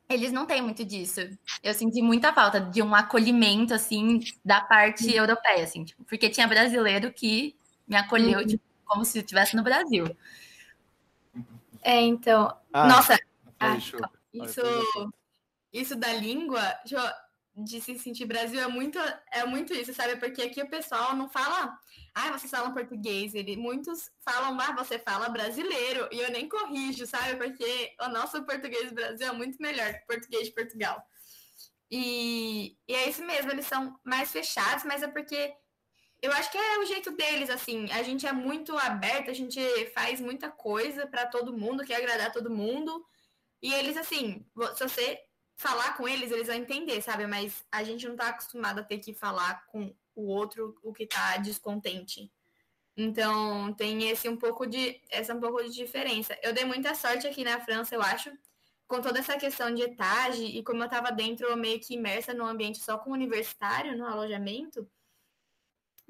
eles não têm muito disso. Eu senti muita falta de um acolhimento, assim, da parte uhum. europeia, assim, tipo, porque tinha brasileiro que me acolheu, uhum. tipo, como se estivesse no Brasil. É, então. Ah, Nossa, ah, isso, isso da língua, de se sentir Brasil é muito, é muito isso, sabe? Porque aqui o pessoal não fala, ah, vocês falam português. Ele, muitos falam, ah, você fala brasileiro. E eu nem corrijo, sabe? Porque o nosso português do Brasil é muito melhor que o português de Portugal. E, e é isso mesmo, eles são mais fechados, mas é porque eu acho que é o jeito deles, assim. A gente é muito aberto, a gente faz muita coisa para todo mundo, quer agradar todo mundo. E eles, assim, se você falar com eles, eles vão entender, sabe? Mas a gente não tá acostumado a ter que falar com o outro o que tá descontente. Então, tem esse um pouco de essa um pouco de diferença. Eu dei muita sorte aqui na França, eu acho, com toda essa questão de etage e como eu tava dentro meio que imersa no ambiente só com universitário, no alojamento,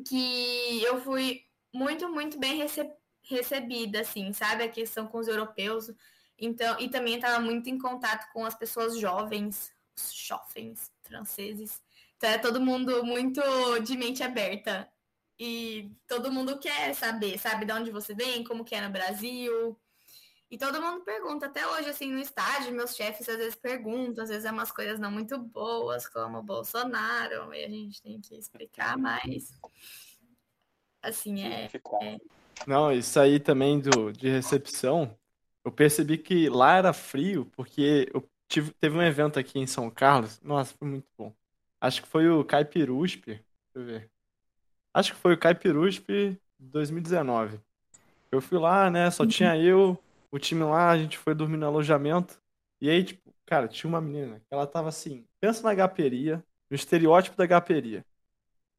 que eu fui muito, muito bem rece recebida, assim, sabe? A questão com os europeus. Então, e também estava muito em contato com as pessoas jovens, os jovens franceses. Então é todo mundo muito de mente aberta. E todo mundo quer saber, sabe, de onde você vem, como que é no Brasil. E todo mundo pergunta, até hoje, assim, no estágio, meus chefes às vezes perguntam, às vezes é umas coisas não muito boas, como o Bolsonaro, e a gente tem que explicar mais. Assim, é. é... Não, isso aí também do, de recepção, eu percebi que lá era frio, porque eu tive, teve um evento aqui em São Carlos, nossa, foi muito bom. Acho que foi o Caipirusp, deixa eu ver. Acho que foi o Caipirusp 2019. Eu fui lá, né, só tinha eu, o time lá, a gente foi dormir no alojamento. E aí, tipo, cara, tinha uma menina que ela tava assim, pensa na gaperia, no estereótipo da gaperia.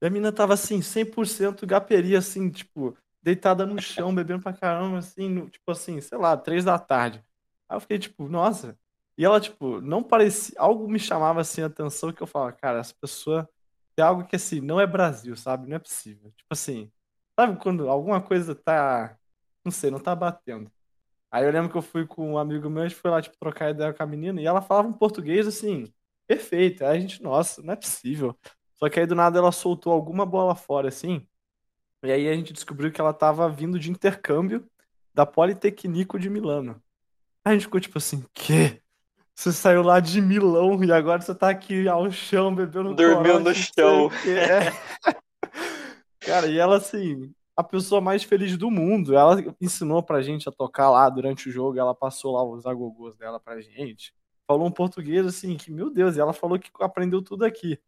E a menina tava assim, 100% gaperia, assim, tipo, deitada no chão, bebendo pra caramba, assim, no, tipo assim, sei lá, três da tarde. Aí eu fiquei, tipo, nossa. E ela, tipo, não parecia. Algo me chamava assim a atenção que eu falava, cara, essa pessoa tem algo que assim, não é Brasil, sabe? Não é possível. Tipo assim, sabe quando alguma coisa tá. Não sei, não tá batendo. Aí eu lembro que eu fui com um amigo meu, a gente foi lá, tipo, trocar ideia com a menina, e ela falava um português, assim, perfeito. Aí a gente, nossa, não é possível. Só que aí do nada ela soltou alguma bola fora, assim, e aí a gente descobriu que ela estava vindo de intercâmbio da Politecnico de Milano. Aí a gente ficou tipo assim, que? Você saiu lá de Milão e agora você tá aqui ao chão bebendo Dormiu no chão. É. Cara, e ela assim, a pessoa mais feliz do mundo. Ela ensinou pra gente a tocar lá durante o jogo, ela passou lá os agogôs dela pra gente. Falou um português assim, que meu Deus, e ela falou que aprendeu tudo aqui.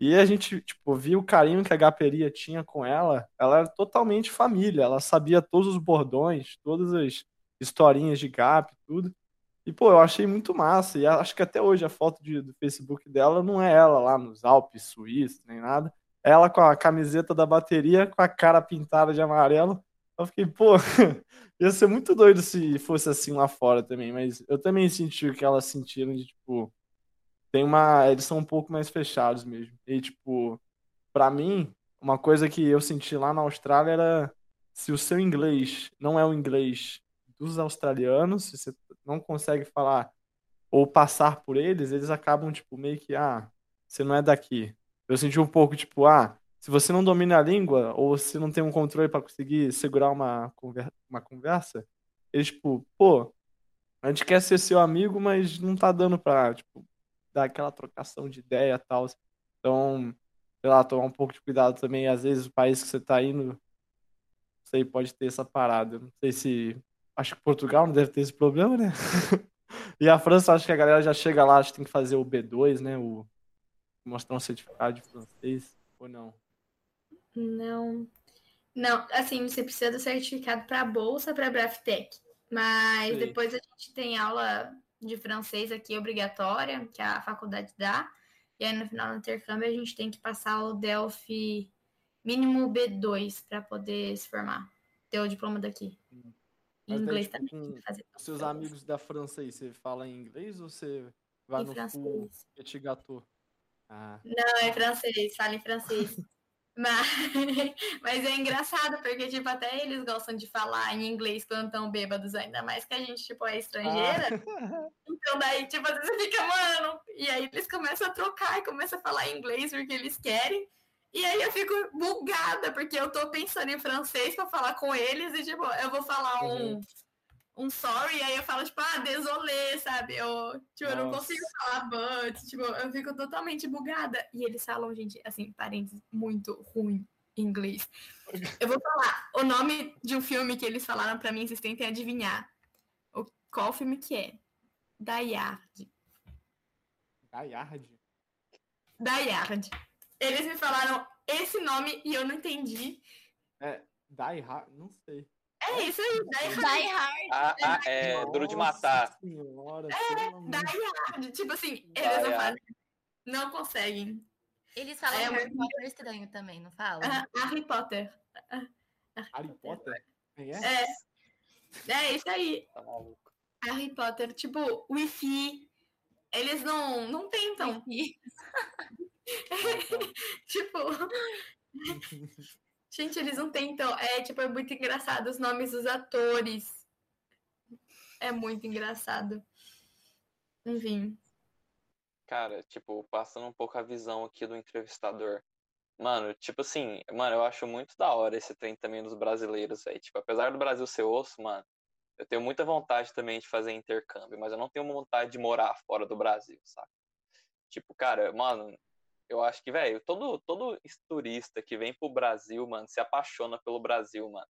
E a gente, tipo, viu o carinho que a Gaperia tinha com ela. Ela era totalmente família. Ela sabia todos os bordões, todas as historinhas de Gap, tudo. E, pô, eu achei muito massa. E acho que até hoje a foto de, do Facebook dela não é ela lá nos Alpes suíços, nem nada. É ela com a camiseta da bateria, com a cara pintada de amarelo. Eu fiquei, pô, ia ser muito doido se fosse assim lá fora também. Mas eu também senti o que elas sentiram de, tipo, tem uma. Eles são um pouco mais fechados mesmo. E, tipo, para mim, uma coisa que eu senti lá na Austrália era se o seu inglês não é o inglês dos australianos, se você não consegue falar ou passar por eles, eles acabam, tipo, meio que, ah, você não é daqui. Eu senti um pouco, tipo, ah, se você não domina a língua, ou se não tem um controle para conseguir segurar uma, conver uma conversa, eles, tipo, pô, a gente quer ser seu amigo, mas não tá dando pra, tipo, dar aquela trocação de ideia e tal. Então, sei lá, tomar um pouco de cuidado também. Às vezes o país que você tá indo, não sei, pode ter essa parada. Não sei se. Acho que Portugal não deve ter esse problema, né? e a França, acho que a galera já chega lá, acho que tem que fazer o B2, né? O... Mostrar um certificado de francês, ou não? Não. Não, assim, você precisa do certificado para bolsa para Braftec. Mas Sim. depois a gente tem aula de francês aqui obrigatória, que a faculdade dá. E aí no final do intercâmbio a gente tem que passar o Delphi mínimo B2 para poder se formar. Ter o diploma daqui. Em inglês daí, tipo, também. fazer seus amigos da França aí, você fala em inglês ou você vai em no francês. full gâteau? Ah. Não, é francês, fala em francês. Mas, mas é engraçado, porque, tipo, até eles gostam de falar em inglês quando estão bêbados, ainda mais que a gente, tipo, é estrangeira. Ah. Então, daí, tipo, você fica, mano. E aí eles começam a trocar e começam a falar inglês porque eles querem. E aí eu fico bugada, porque eu tô pensando em francês pra falar com eles e, tipo, eu vou falar um. Uhum um sorry, aí eu falo, tipo, ah, desolê, sabe? Eu, tipo, eu não consigo falar but, tipo, eu fico totalmente bugada. E eles falam, gente, assim, parênteses, muito ruim em inglês. Eu vou falar o nome de um filme que eles falaram para mim, vocês tentem adivinhar. O, qual filme que é? Hard? Die Hard. Eles me falaram esse nome e eu não entendi. É, Die Hard, não sei. É isso aí, Die Hard. Die Hard. Ah, ah é Duro de Matar. Senhora, é, Die Hard. Tipo assim, eles não fazem. Não conseguem. Eles falam é, Harry Potter estranho também, não falam? Uh, Harry Potter. Harry Potter? É? É, é isso aí. Tá maluco. Harry Potter, tipo, Wi-Fi. Eles não, não tentam. tipo. Gente, eles não tentam. É, tipo, é muito engraçado os nomes dos atores. É muito engraçado. Enfim. Cara, tipo, passando um pouco a visão aqui do entrevistador. Mano, tipo assim, mano, eu acho muito da hora esse trem também dos brasileiros, velho. Tipo, apesar do Brasil ser osso, mano, eu tenho muita vontade também de fazer intercâmbio, mas eu não tenho vontade de morar fora do Brasil, sabe? Tipo, cara, mano, eu acho que, velho, todo, todo turista que vem pro Brasil, mano, se apaixona pelo Brasil, mano.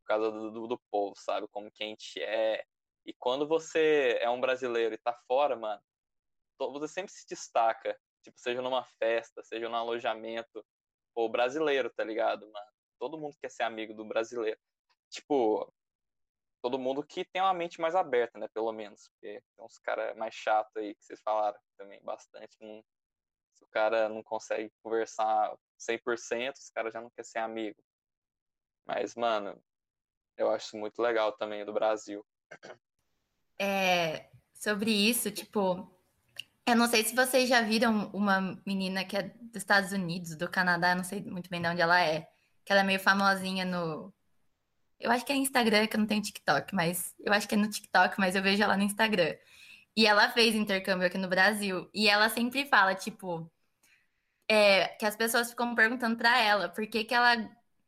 Por causa do, do, do povo, sabe? Como que a gente é. E quando você é um brasileiro e tá fora, mano, você sempre se destaca. Tipo, seja numa festa, seja num alojamento. Pô, brasileiro, tá ligado, mano? Todo mundo quer ser amigo do brasileiro. Tipo, todo mundo que tem uma mente mais aberta, né? Pelo menos. Porque tem uns caras mais chatos aí que vocês falaram também bastante. Não, se o cara não consegue conversar 100%, os caras já não quer ser amigo. Mas, mano, eu acho muito legal também do Brasil. É, sobre isso, tipo, eu não sei se vocês já viram uma menina que é dos Estados Unidos, do Canadá, não sei muito bem de onde ela é, que ela é meio famosinha no. Eu acho que é Instagram, que eu não tenho TikTok, mas eu acho que é no TikTok, mas eu vejo ela no Instagram. E ela fez intercâmbio aqui no Brasil. E ela sempre fala, tipo, é, que as pessoas ficam perguntando para ela por que, que ela.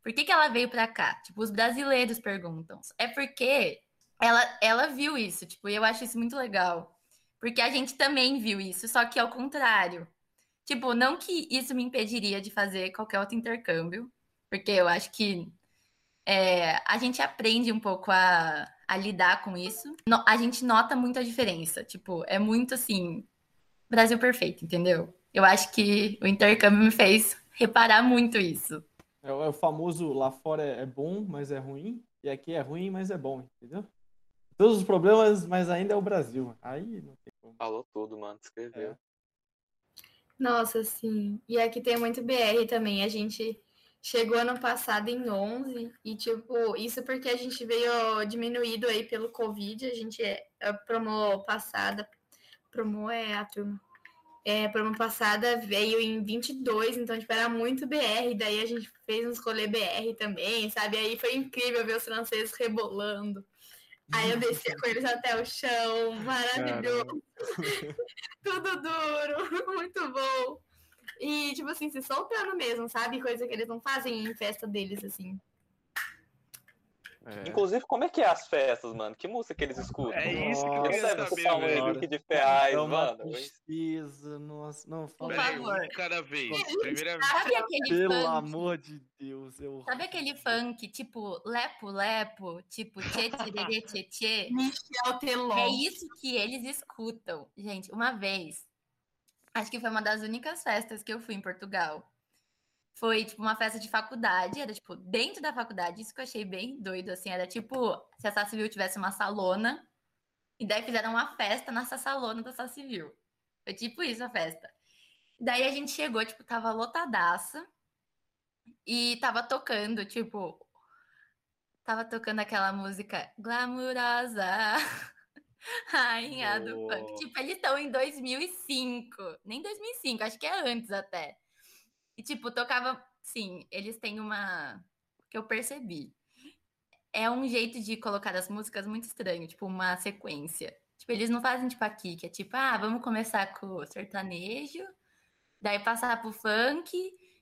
Por que, que ela veio para cá? Tipo, os brasileiros perguntam. É porque ela, ela viu isso, tipo, e eu acho isso muito legal. Porque a gente também viu isso, só que ao contrário. Tipo, não que isso me impediria de fazer qualquer outro intercâmbio, porque eu acho que é, a gente aprende um pouco a, a lidar com isso, no, a gente nota muito a diferença. Tipo, é muito assim, Brasil perfeito, entendeu? Eu acho que o intercâmbio me fez reparar muito isso. É, é o famoso lá fora é bom, mas é ruim, e aqui é ruim, mas é bom, entendeu? Todos os problemas, mas ainda é o Brasil. Aí não tem como. Falou tudo, mano, escreveu. É. Nossa, sim. E aqui tem muito BR também. A gente Chegou ano passado em 11 e, tipo, isso porque a gente veio diminuído aí pelo Covid. A gente é a promo passada, promo é a turma. É, promo passada veio em 22, então, tipo, era muito BR. Daí a gente fez uns rolê BR também, sabe? Aí foi incrível ver os franceses rebolando. Aí eu descia com eles até o chão, maravilhoso. Tudo duro, muito bom. E, tipo assim, se soltando mesmo, sabe? Coisa que eles não fazem em festa deles, assim. É. Inclusive, como é que é as festas, mano? Que música que eles escutam? É isso que eu Consegue saber, um velho. De Ferraz, É uma mano? tristeza, nossa. Não, Por fala. Velho, favor. cada vez. Primeira vez. Sabe aquele Pelo funk? amor de Deus, eu. Sabe aquele funk, tipo, lepo, lepo, tipo, tchê, tchê, tchê, tchê? Michel Teló. É isso que eles escutam. Gente, uma vez, acho que foi uma das únicas festas que eu fui em Portugal. Foi, tipo, uma festa de faculdade, era, tipo, dentro da faculdade, isso que eu achei bem doido, assim, era tipo, se a Sá Civil tivesse uma salona, e daí fizeram uma festa nessa salona da Sá Civil. Foi tipo isso a festa. Daí a gente chegou, tipo, tava lotadaça, e tava tocando, tipo, tava tocando aquela música glamurosa, rainha do funk. Tipo, eles estão em 2005, nem 2005, acho que é antes até. E, tipo, tocava, sim, eles têm uma, que eu percebi. É um jeito de colocar as músicas muito estranho, tipo, uma sequência. Tipo, eles não fazem tipo aqui, que é tipo, ah, vamos começar com o sertanejo, daí passar pro funk,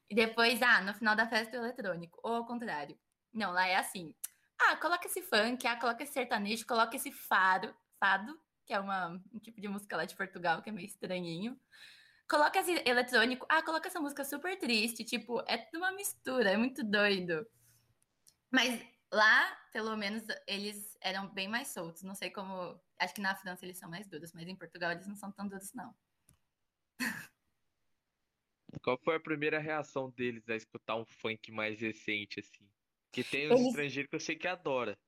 e depois, ah, no final da festa o eletrônico. Ou ao contrário. Não, lá é assim. Ah, coloca esse funk, ah, coloca esse sertanejo, coloca esse fado, fado, que é uma, um tipo de música lá de Portugal, que é meio estranhinho. Coloca esse eletrônico, ah, coloca essa música super triste, tipo, é tudo uma mistura, é muito doido. Mas lá, pelo menos, eles eram bem mais soltos. Não sei como. Acho que na França eles são mais duros, mas em Portugal eles não são tão duros, não. Qual foi a primeira reação deles a escutar um funk mais recente, assim? Que tem uns Eles- estrangeiros que eu sei que adora.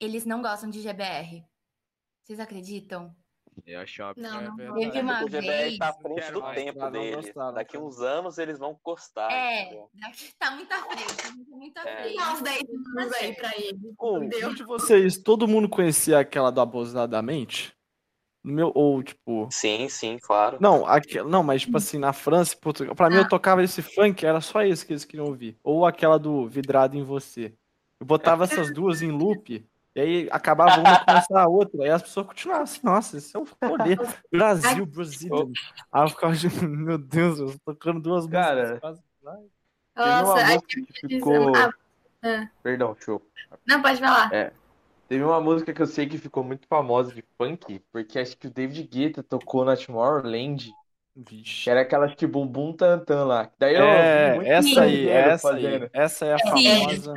Eles não gostam de GBR. Vocês acreditam? Eu achei uma Não, É não. Teve uma O GBR vez. tá à frente do mais. tempo Ah, deles. gostaram, Daqui uns anos eles vão gostar. É, entendeu? daqui tá muito à frente, muito, muito à É. frente. Dá uns 10 anos aí pra ele. Ô, Entendeu? de vocês, todo mundo conhecia aquela do Abusadamente? No meu, ou, tipo. Sim, sim, claro. Não, aquela, não, mas tipo assim, na França e Portugal. Pra mim, eu tocava esse funk, era só esse que eles queriam ouvir. Ou aquela do Vidrado em Você. Eu botava essas duas em loop, e aí acabava uma e começava a outra. Aí as pessoas continuavam assim, nossa, esse é o rolê. Brasil, Brazilian. Aí eu ficava, meu Deus, eu tô tocando duas Cara, músicas. Nossa, aí que ficou. Ah, Perdão, show. não, pode falar. Teve uma música que eu sei que ficou muito famosa de funk, porque acho que o David Guetta tocou na Tomorrowland, Vixe. era aquela acho que bumbum tantan lá. Daí eu É, muito essa aí, essa aí. fazendo. Essa é a famosa,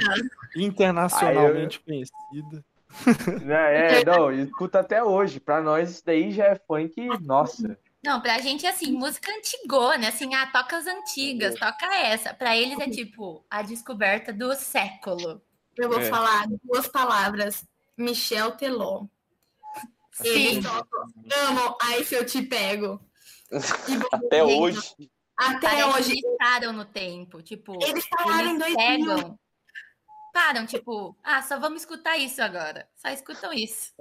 internacionalmente conhecida. É, é, não, escuta até hoje. Pra nós isso daí já é funk, nossa. Não, pra gente é assim, música antigona, assim, ah, toca as antigas, toca essa. Pra eles é tipo a descoberta do século. Eu vou É. falar duas palavras. Michel Teló. Eles Sim. tocam, amo, aí se eu te pego. Até hoje. Até Parece hoje. eles param no tempo, tipo, Eles pararam em eles 2000. pegam, param, tipo, ah, só vamos escutar isso agora. Só escutam isso.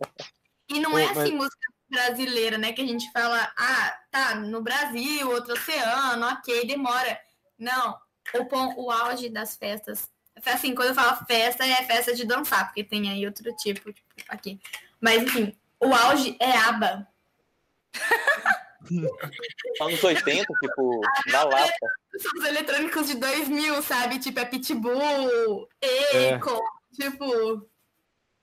E não é mas- assim música brasileira, né? Que a gente fala, ah, tá, no Brasil, outro oceano, ok, demora. Não, o, o auge das festas. Assim, quando eu falo festa, é festa de dançar, porque tem aí outro tipo, tipo aqui. Mas, enfim, o auge é aba. Anos 80, tipo, na lata. São os eletrônicos de 2000, sabe? Tipo, é Pitbull, Eco, tipo...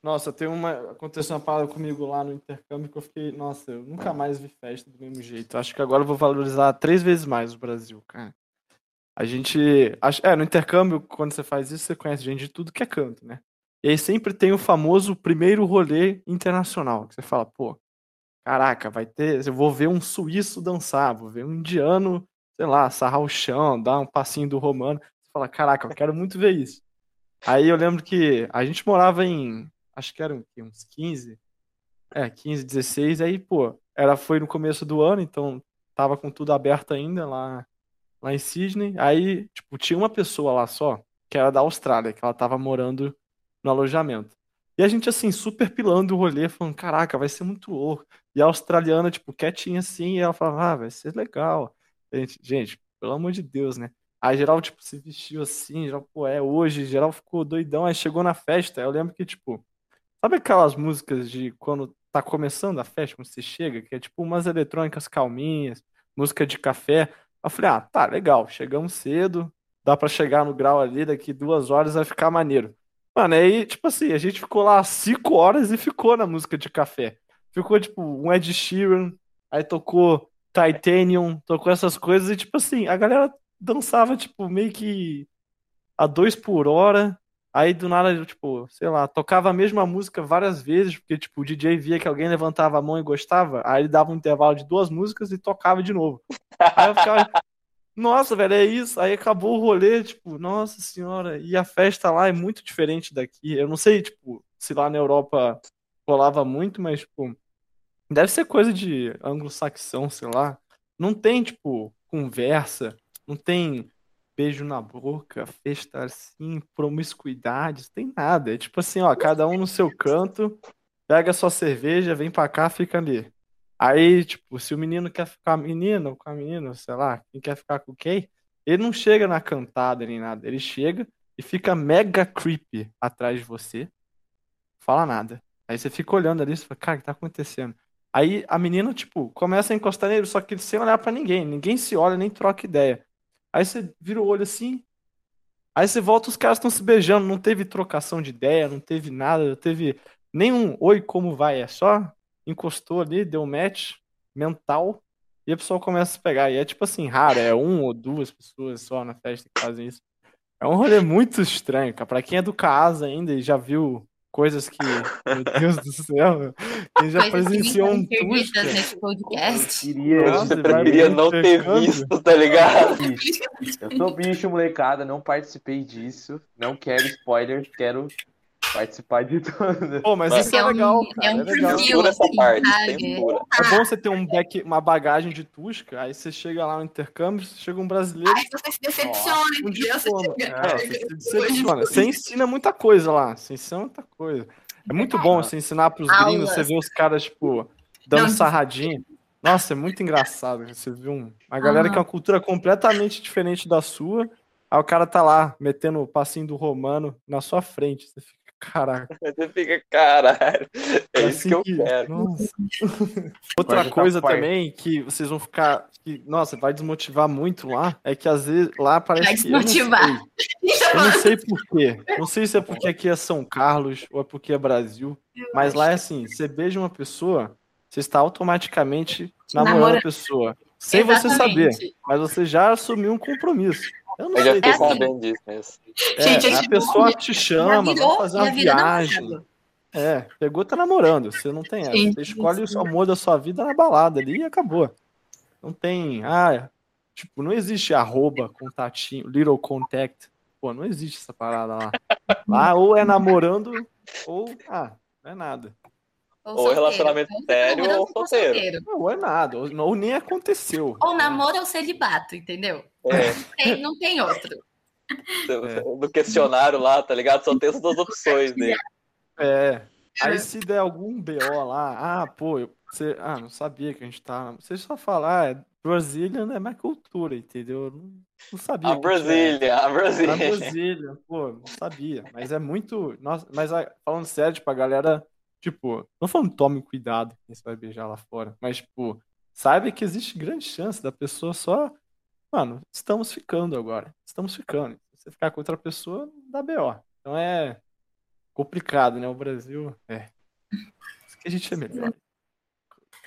Nossa, tem uma. Aconteceu uma parada comigo lá no intercâmbio que eu fiquei. Nossa, eu nunca mais vi festa do mesmo jeito. Acho que agora eu vou valorizar três vezes mais o Brasil, cara. A gente. É, no intercâmbio, quando você faz isso, você conhece gente de tudo que é canto, né? E aí sempre tem o famoso primeiro rolê internacional, que você fala, pô, caraca, vai ter. Eu vou ver um suíço dançar, vou ver um indiano, sei lá, sarrar o chão, dar um passinho do romano. Você fala, caraca, eu quero muito ver isso. Aí eu lembro que a gente morava em. Acho que eram uns 15. É, 15, 16. Aí, pô, era, foi no começo do ano, então tava com tudo aberto ainda lá, lá em Sydney. Aí, tipo, tinha uma pessoa lá só, que era da Austrália, que ela tava morando no alojamento. E a gente, assim, super pilando o rolê, falando, caraca, vai ser muito louco. E a australiana, tipo, quietinha assim, e ela falava, ah, vai ser legal. Gente, gente, pelo amor de Deus, né? Aí geral, tipo, se vestiu assim, geral, pô, é hoje, geral ficou doidão, aí chegou na festa, eu lembro que, tipo, sabe aquelas músicas de quando tá começando a festa, quando você chega, que é tipo umas eletrônicas calminhas, música de café, Eu falei, ah, tá, legal, chegamos cedo, dá pra chegar no grau ali, daqui duas horas vai ficar maneiro. Mano, aí, tipo assim, a gente ficou lá cinco horas e ficou na música de café. Ficou, tipo, um Ed Sheeran, aí tocou Titanium, tocou essas coisas e, tipo assim, a galera dançava, tipo, meio que a dois por hora. Aí do nada, tipo, sei lá, tocava a mesma música várias vezes, porque, tipo, o DJ via que alguém levantava a mão e gostava, aí ele dava um intervalo de duas músicas e tocava de novo. Aí eu ficava, nossa, velho, é isso. Aí acabou o rolê, tipo, nossa senhora. E a festa lá é muito diferente daqui. Eu não sei, tipo, se lá na Europa rolava muito, mas, tipo, deve ser coisa de anglo-saxão, sei lá. Não tem, tipo, conversa, não tem beijo na boca, festa assim, promiscuidade, não tem nada. É tipo assim, ó, cada um no seu canto, pega sua cerveja, vem pra cá, fica ali. Aí, tipo, se o menino quer ficar menino com a menina, sei lá, quem quer ficar com quem, ele não chega na cantada nem nada. Ele chega e fica mega creepy atrás de você. Fala nada. Aí você fica olhando ali e fala, cara, o que tá acontecendo? Aí a menina, tipo, começa a encostar nele, só que sem olhar para ninguém. Ninguém se olha, nem troca ideia. Aí você vira o olho assim. Aí você volta, os caras estão se beijando. Não teve trocação de ideia, não teve nada, não teve nenhum oi, como vai? É só encostou ali, deu match mental. E a pessoa começa a se pegar. E é tipo assim, raro, é um ou duas pessoas só na festa que fazem isso. É um rolê muito estranho, cara. Pra quem é do casa ainda e já viu coisas que, meu Deus do céu, quem já Coisas presenciou um Tusca. nesse podcast. Queria, Nossa, Eu muito não ter visto, tá ligado? Eu sou bicho, molecada, não participei disso. Não quero spoiler, quero participar de tudo. Pô, mas Mas isso é é um- legal, é cara. um É legal. Censura essa assim, parte, censura. É bom você ter um back, uma bagagem de Tusca, aí você chega lá no intercâmbio, chega um brasileiro Aí você se decepciona, um entendeu? Você diploma. chega- É, você se decepciona. Você ensina muita coisa lá. Você ensina muita coisa. É muito bom você ensinar pros gringos, você vê os caras, tipo, dando Não. sarradinha. Nossa, é muito engraçado. Você vê um, uma galera que é uma cultura completamente diferente da sua. Aí o cara tá lá, metendo o passinho do romano na sua frente. Você fica, caraca. Você fica, caralho, é isso que eu quero. Nossa. Outra coisa também que vocês vão ficar. Que, nossa, vai desmotivar muito lá. É que às vezes lá parece Vai que. eu não desmotivar. sei. Eu não sei por quê. Não sei se é porque aqui é São Carlos ou é porque é Brasil. Mas lá é assim: você beija uma pessoa, você está automaticamente namorando a pessoa. Sem você saber. Exatamente. Mas você já assumiu um compromisso. Eu não Eu já sei. fiquei É assim. sabendo disso mesmo. É, Gente, a pessoa te chama, vamos fazer uma viagem. É, pegou, tá namorando. Você não tem essa. Sim. Você escolhe o amor da sua vida na balada ali e acabou. Não tem. Ah, tipo, não existe arroba, contatinho, little contact. Pô, não existe essa parada lá. Lá ou é namorando, ou. Ah, não é nada. Ou solteiro. relacionamento Ou sério ou solteiro. Ou é nada. Ou, ou nem aconteceu. Ou namoro ou celibato, entendeu? É, Tem- não tem outro. do questionário lá, tá ligado? Só tem essas duas opções dele. É. Aí se der algum BO lá, ah, pô, eu- você, ah, não sabia que a gente tá. Você só falar, ah, é Brazilian é mais cultura, entendeu? Eu Não, não sabia. A que tinha- Brasília, a Brasília. Brasília, pô, não sabia. Mas é muito. Nossa, mas falando sério, tipo, a galera, tipo, não falando tome cuidado quem você vai beijar lá fora, mas, tipo, saiba que existe grande chance da pessoa só. Mano, estamos ficando agora. Estamos ficando. Se você ficar com outra pessoa, dá BO. Então é complicado, né? O Brasil. É. Isso que a gente é melhor.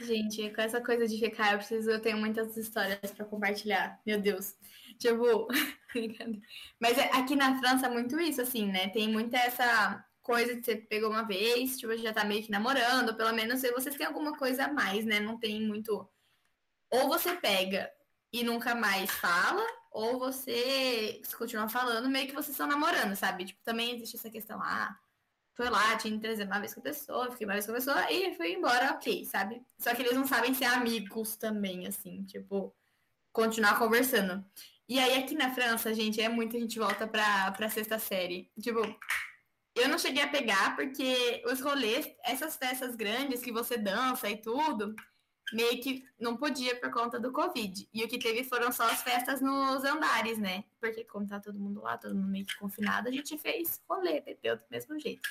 Gente, com essa coisa de ficar, eu preciso, eu tenho muitas histórias pra compartilhar. Meu Deus. Tipo, mas é- aqui na França é muito isso, assim, né? Tem muita essa coisa de você pegou uma vez, tipo, já tá meio que namorando, pelo menos vocês têm alguma coisa a mais, né? Não tem muito. Ou você pega e nunca mais fala, ou você continua falando, meio que vocês estão namorando, sabe? Tipo, também existe essa questão, ah, foi lá, tinha que trazer uma vez com a pessoa, fiquei uma vez com a pessoa e fui embora, ok, sabe? Só que eles não sabem ser amigos também, assim, tipo, continuar conversando. E aí aqui na França, gente, é muito a gente volta pra, pra sexta série. Tipo, eu não cheguei a pegar porque os rolês, essas festas grandes que você dança e tudo, meio que não podia por conta do Covid. E o que teve foram só as festas nos andares, né? Porque como tá todo mundo lá, todo mundo meio que confinado, a gente fez rolê, bebeu do mesmo jeito.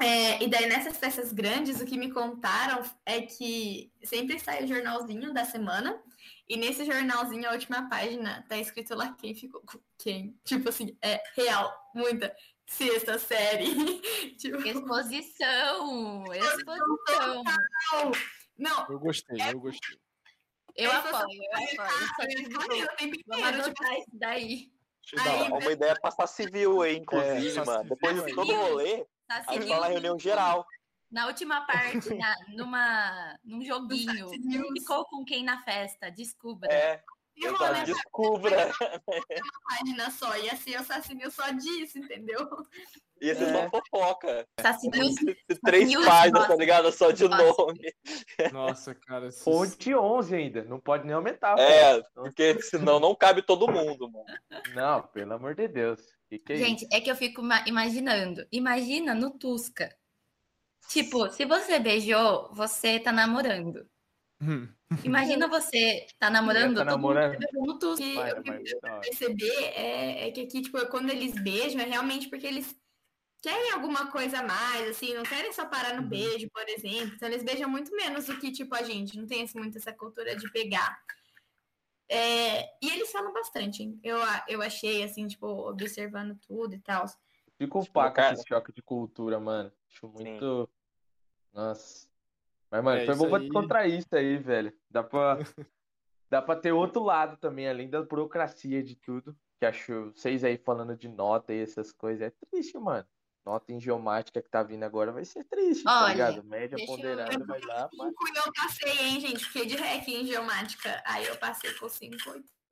É, e daí nessas festas grandes, o que me contaram é que sempre sai o jornalzinho da semana E nesse jornalzinho, a última página, tá escrito lá quem ficou com quem. Tipo assim, é real, muita. Sexta série. tipo, Exposição! Exposição! não, Eu gostei, eu gostei. Eu Exposição apoio, eu apoio. Eu tenho Vamos inteiro, tipo, isso daí. Achei da Aí, É uma ideia passar civil aí, inclusive, É, mano. Depois de todo o rolê, aí civil fala reunião geral. Na última parte, na, numa, num joguinho. Ficou com quem na festa? Descubra. É, e o exato, rolê descubra. página só. Ia ser o Sacinil só disso, entendeu? Ia ser É. só fofoca. Assassinio Três páginas, tá ligado? Só de Nossa. nome. Nossa, cara. esses- Fonte 11 ainda. Não pode nem aumentar. pô. É, porque senão não cabe todo mundo, mano. Não, pelo amor de Deus. Que que é Gente, é que eu fico ma- imaginando. Imagina no Tusca. Tipo, se você beijou, você tá namorando. Hum. Imagina você tá namorando, Tá todo namorando. mundo. E Vai, o que vai, eu perceber é, é que aqui, tipo, quando eles beijam, é realmente porque eles querem alguma coisa a mais, assim, não querem só parar no Uhum. beijo, por exemplo. Então eles beijam muito menos do que, tipo, a gente. Não tem assim, muito essa cultura de pegar. É, e eles falam bastante, hein? Eu, eu achei, assim, tipo, observando tudo e tal. Fico com cara- esse choque de cultura, mano. Acho muito. Nossa. Mas, mano, É, foi isso bom pra aí- descontrair isso aí, velho. Dá pra, dá pra ter outro lado também, além da burocracia de tudo. Que acho vocês aí falando de nota e essas coisas. É triste, mano. Nota em geomática que tá vindo agora vai ser triste, tá Olha, ligado? Média deixa eu- ponderada vai lá, mas. Cinco eu passei, hein, gente? Fiquei de rec em geomática. Aí eu passei com cinco.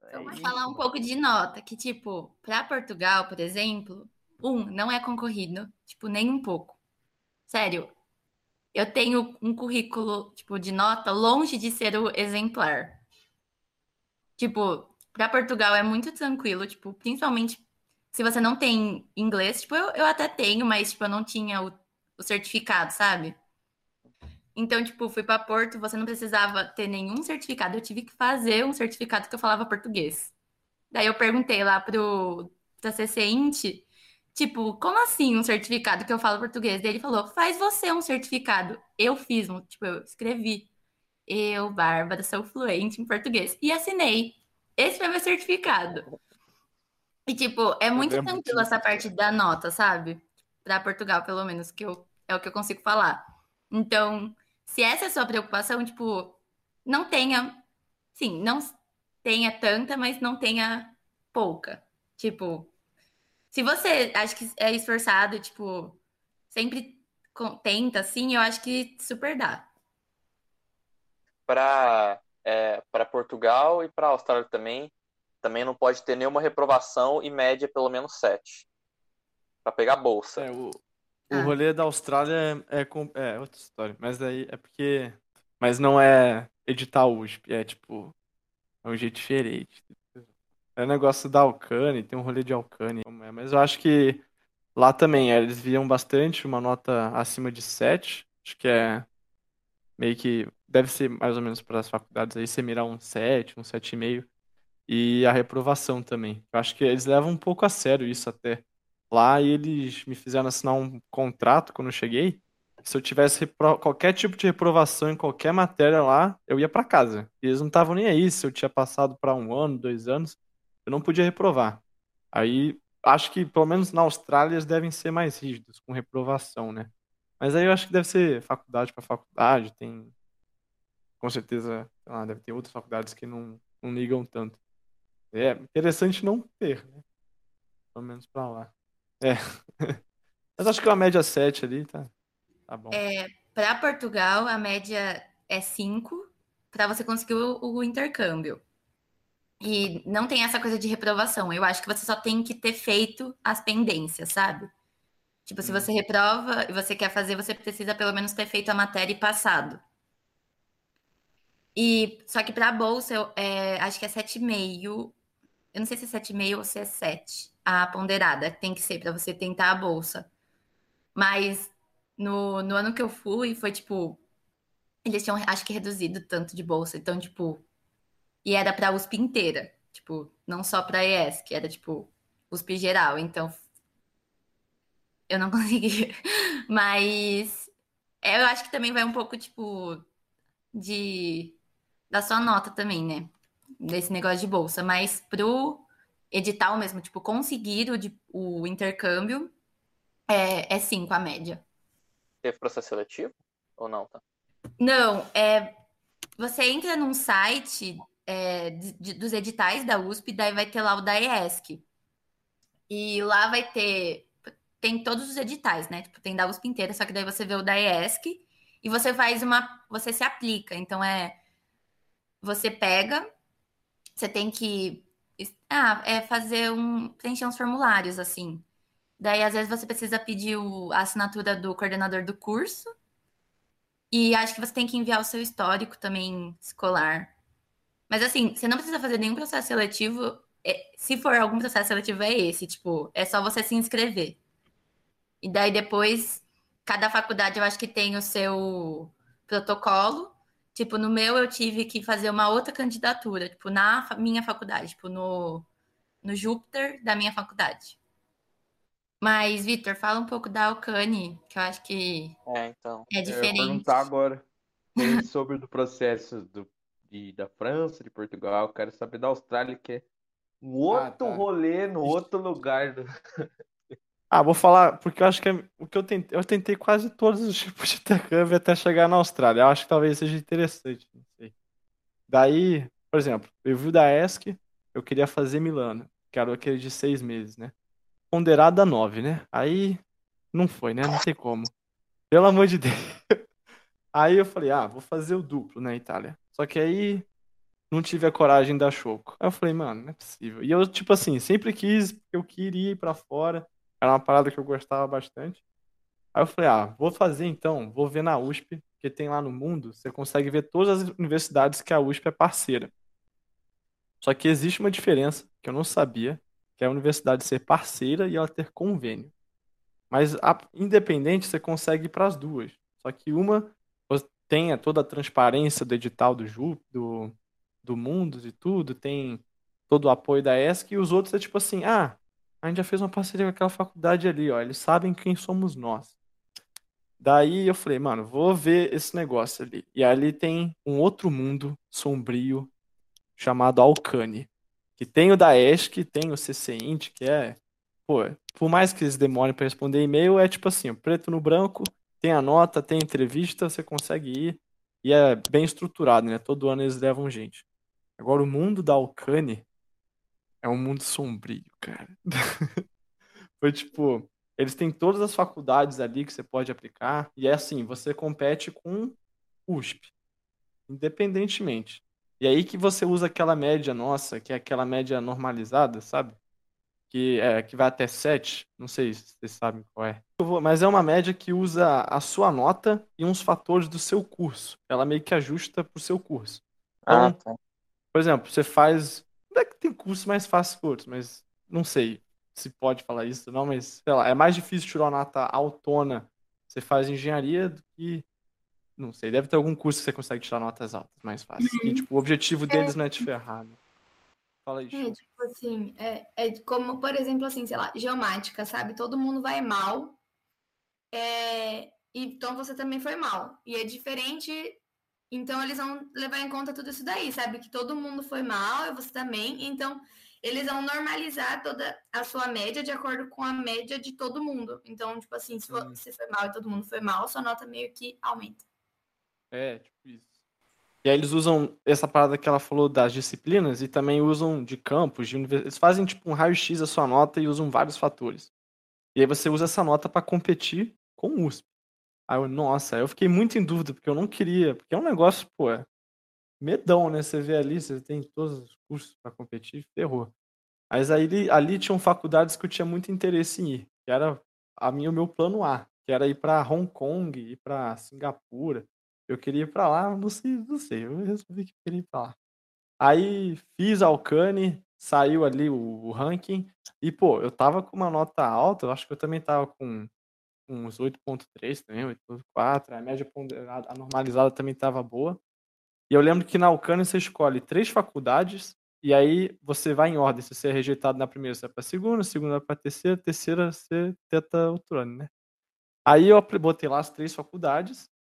É Então, isso, falar um pouco de nota, que, tipo, para Portugal, por exemplo, um, não é concorrido, tipo, nem um pouco. Sério, eu tenho um currículo, tipo, de nota longe de ser o exemplar. Tipo, para Portugal é muito tranquilo, tipo, principalmente se você não tem inglês, tipo, eu, eu até tenho, mas, tipo, eu não tinha o, o certificado, sabe? Então, tipo, fui para Porto, você não precisava ter nenhum certificado, eu tive que fazer um certificado que eu falava português. Daí eu perguntei lá pro pra CC Int, tipo, como assim um certificado que eu falo português? Daí ele falou, faz você um certificado. Eu fiz um, tipo, eu escrevi. Eu, Bárbara, sou fluente em português. E assinei. Esse foi meu certificado. E, tipo, é muito lembro tranquilo essa parte da nota, sabe? Pra Portugal, pelo menos, que eu, é o que eu consigo falar. Então, se essa é a sua preocupação, tipo, não tenha. Sim, não tenha tanta, mas não tenha pouca. Tipo, se você acha que é esforçado, tipo, sempre tenta, assim, eu acho que super dá. Para é, para Portugal e para Austrália também, também não pode ter nenhuma reprovação e média pelo menos 7. Para pegar bolsa. É, o, o Ah. rolê da Austrália é, é, é outra história, mas daí é porque. Mas não é edital USP, é tipo. É um jeito diferente. É um negócio da Alcane, tem um rolê de Alcane, mas eu acho que lá também é, eles viam bastante uma nota acima de 7. Acho que é meio que. Deve ser mais ou menos para as faculdades aí, você mirar um 7, um 7,5. E a reprovação também. Eu acho que eles levam um pouco a sério isso até lá eles me fizeram assinar um contrato quando eu cheguei. Se eu tivesse qualquer tipo de reprovação em qualquer matéria lá, eu ia pra casa. E eles não estavam nem aí se eu tinha passado para um ano, dois anos, eu não podia reprovar. Aí acho que pelo menos na Austrália eles devem ser mais rígidos com reprovação, né? Mas aí eu acho que deve ser faculdade para faculdade, tem com certeza, lá, deve ter outras faculdades que não, não ligam tanto. É interessante não ter, né? Pelo menos pra lá. É. Mas acho que uma média 7 ali tá, tá bom. Para Portugal, a média é 5 para você conseguir o, o intercâmbio. E não tem essa coisa de reprovação. Eu acho que você só tem que ter feito as pendências, sabe? Tipo, se Hum. você reprova e você quer fazer, você precisa pelo menos ter feito a matéria e passado. E só que para a bolsa, eu, é, acho que é 7,5. Eu não sei se é 7,5 ou se é 7. A ponderada tem que ser para você tentar a bolsa. Mas no, no ano que eu fui, foi tipo. Eles tinham, acho que, reduzido tanto de bolsa. Então, tipo. E era pra USP inteira. Tipo, não só pra ES, que era, tipo, USP geral. Então. Eu não consegui. Mas. é, Eu acho que também vai um pouco, tipo. De. Da sua nota também, né? desse negócio de bolsa, mas pro edital mesmo, tipo, conseguir o, de, o intercâmbio, é, é cinco a média. Teve processo seletivo ou não, tá? Não, é. Você entra num site é, de- dos editais da USP, daí vai ter lá o da ESC. E lá vai ter. Tem todos os editais, né? Tipo, tem da USP inteira, só que daí você vê o da ESC e você faz uma. Você se aplica. Então é. Você pega, você tem que. Ah, é fazer um. preencher uns formulários, assim. Daí, às vezes, você precisa pedir o- a assinatura do coordenador do curso. E acho que você tem que enviar o seu histórico também escolar. Mas assim, você não precisa fazer nenhum processo seletivo. É, se for algum processo seletivo, é esse, tipo, é só você se inscrever. E daí depois, cada faculdade eu acho que tem o seu protocolo. Tipo, no meu eu tive que fazer uma outra candidatura, tipo, na minha faculdade, tipo, no, no Júpiter da minha faculdade. Mas, Vitor, fala um pouco da Alcane, que eu acho que É, então. é Eu ia diferente. perguntar agora sobre o processo do, de- da França, de Portugal. Eu quero saber da Austrália, que é um outro tá. rolê no outro lugar. do- Ah, vou falar, porque eu acho que é- o que eu tentei, eu tentei quase todos os tipos de intercâmbio até chegar na Austrália. Eu acho que talvez seja interessante, não sei. Daí, por exemplo, eu vi o da ESC, eu queria fazer Milano, que era aquele de seis meses, né? Ponderado a nove, né? Aí não foi, né? Não tem como. Pelo amor de Deus. Aí eu falei, ah, vou fazer o duplo na Itália. Só que aí não tive a coragem da Choco. Aí eu falei, mano, não é possível. E eu, tipo assim, sempre quis, porque eu queria ir pra fora. Era uma parada que eu gostava bastante. Aí eu falei, ah, vou fazer então, vou ver na USP, porque tem lá no mundo, você consegue ver todas as universidades que a USP é parceira. Só que existe uma diferença que eu não sabia, que é a universidade ser parceira e ela ter convênio. Mas a- independente, você consegue ir para as duas. Só que uma tem toda a transparência do edital do Ju, do, do e tudo, tem todo o apoio da ESC, e os outros é tipo assim, ah, a gente já fez uma parceria com aquela faculdade ali, ó, eles sabem quem somos nós. Daí eu falei, mano, vou ver esse negócio ali. E ali tem um outro mundo sombrio chamado Alcane. Que tem o da ESC, tem o CCINT, que é. Pô, por mais que eles demorem para responder e-mail, é tipo assim, preto no branco, tem a nota, tem a entrevista, você consegue ir. E é bem estruturado, né? Todo ano eles levam gente. Agora, o mundo da Alcane é um mundo sombrio, cara. Foi tipo, eles têm todas as faculdades ali que você pode aplicar, e é assim, você compete com USP, independentemente. E aí que você usa aquela média nossa, que é aquela média normalizada, sabe? Que, é, que vai até 7, não sei se vocês sabem qual é. Mas é uma média que usa a sua nota e uns fatores do seu curso. Ela meio que ajusta pro seu curso. Ah, Então, tá. por exemplo, você faz. Não é que tem cursos mais fáceis que outros, mas não sei se pode falar isso, não, mas sei lá, é mais difícil tirar uma nota autona. Você faz engenharia do que. Não sei, deve ter algum curso que você consegue tirar notas altas mais fácil. E, tipo, o objetivo deles não é te ferrar. né? Fala É, tipo assim, é, é como, por exemplo, assim, sei lá, geomática, sabe? Todo mundo vai mal. É, então você também foi mal. E é diferente. Então eles vão levar em conta tudo isso daí, sabe? Que todo mundo foi mal, e você também. Então eles vão normalizar toda a sua média de acordo com a média de todo mundo. Então, tipo assim, se você foi mal e todo mundo foi mal, sua nota meio que aumenta. É, tipo. E aí eles usam essa parada que ela falou das disciplinas e também usam de campos, de univers... Eles fazem tipo um raio-x da sua nota e usam vários fatores. E aí você usa essa nota para competir com o USP. Aí eu, nossa, eu fiquei muito em dúvida, porque eu não queria, porque é um negócio, pô, é medão, né? Você vê ali, você tem todos os cursos para competir, ferrou. Mas aí ali, tinham faculdades que eu tinha muito interesse em ir, que era a minha, o meu plano A, que era ir para Hong Kong, ir para Singapura. Eu queria ir para lá, não sei, não sei, eu resolvi que eu queria ir para lá. Aí fiz Alcane, saiu ali o, o ranking, e pô, eu tava com uma nota alta, eu acho que eu também tava com uns 8.3 também, 8.4, a média ponderada, a normalizada também tava boa. E eu lembro que na Alcane você escolhe três faculdades, e aí você vai em ordem. Se você é rejeitado na primeira, você vai pra segunda, segunda pra terceira, terceira você tenta outro ano, né? Aí eu botei lá as três faculdades,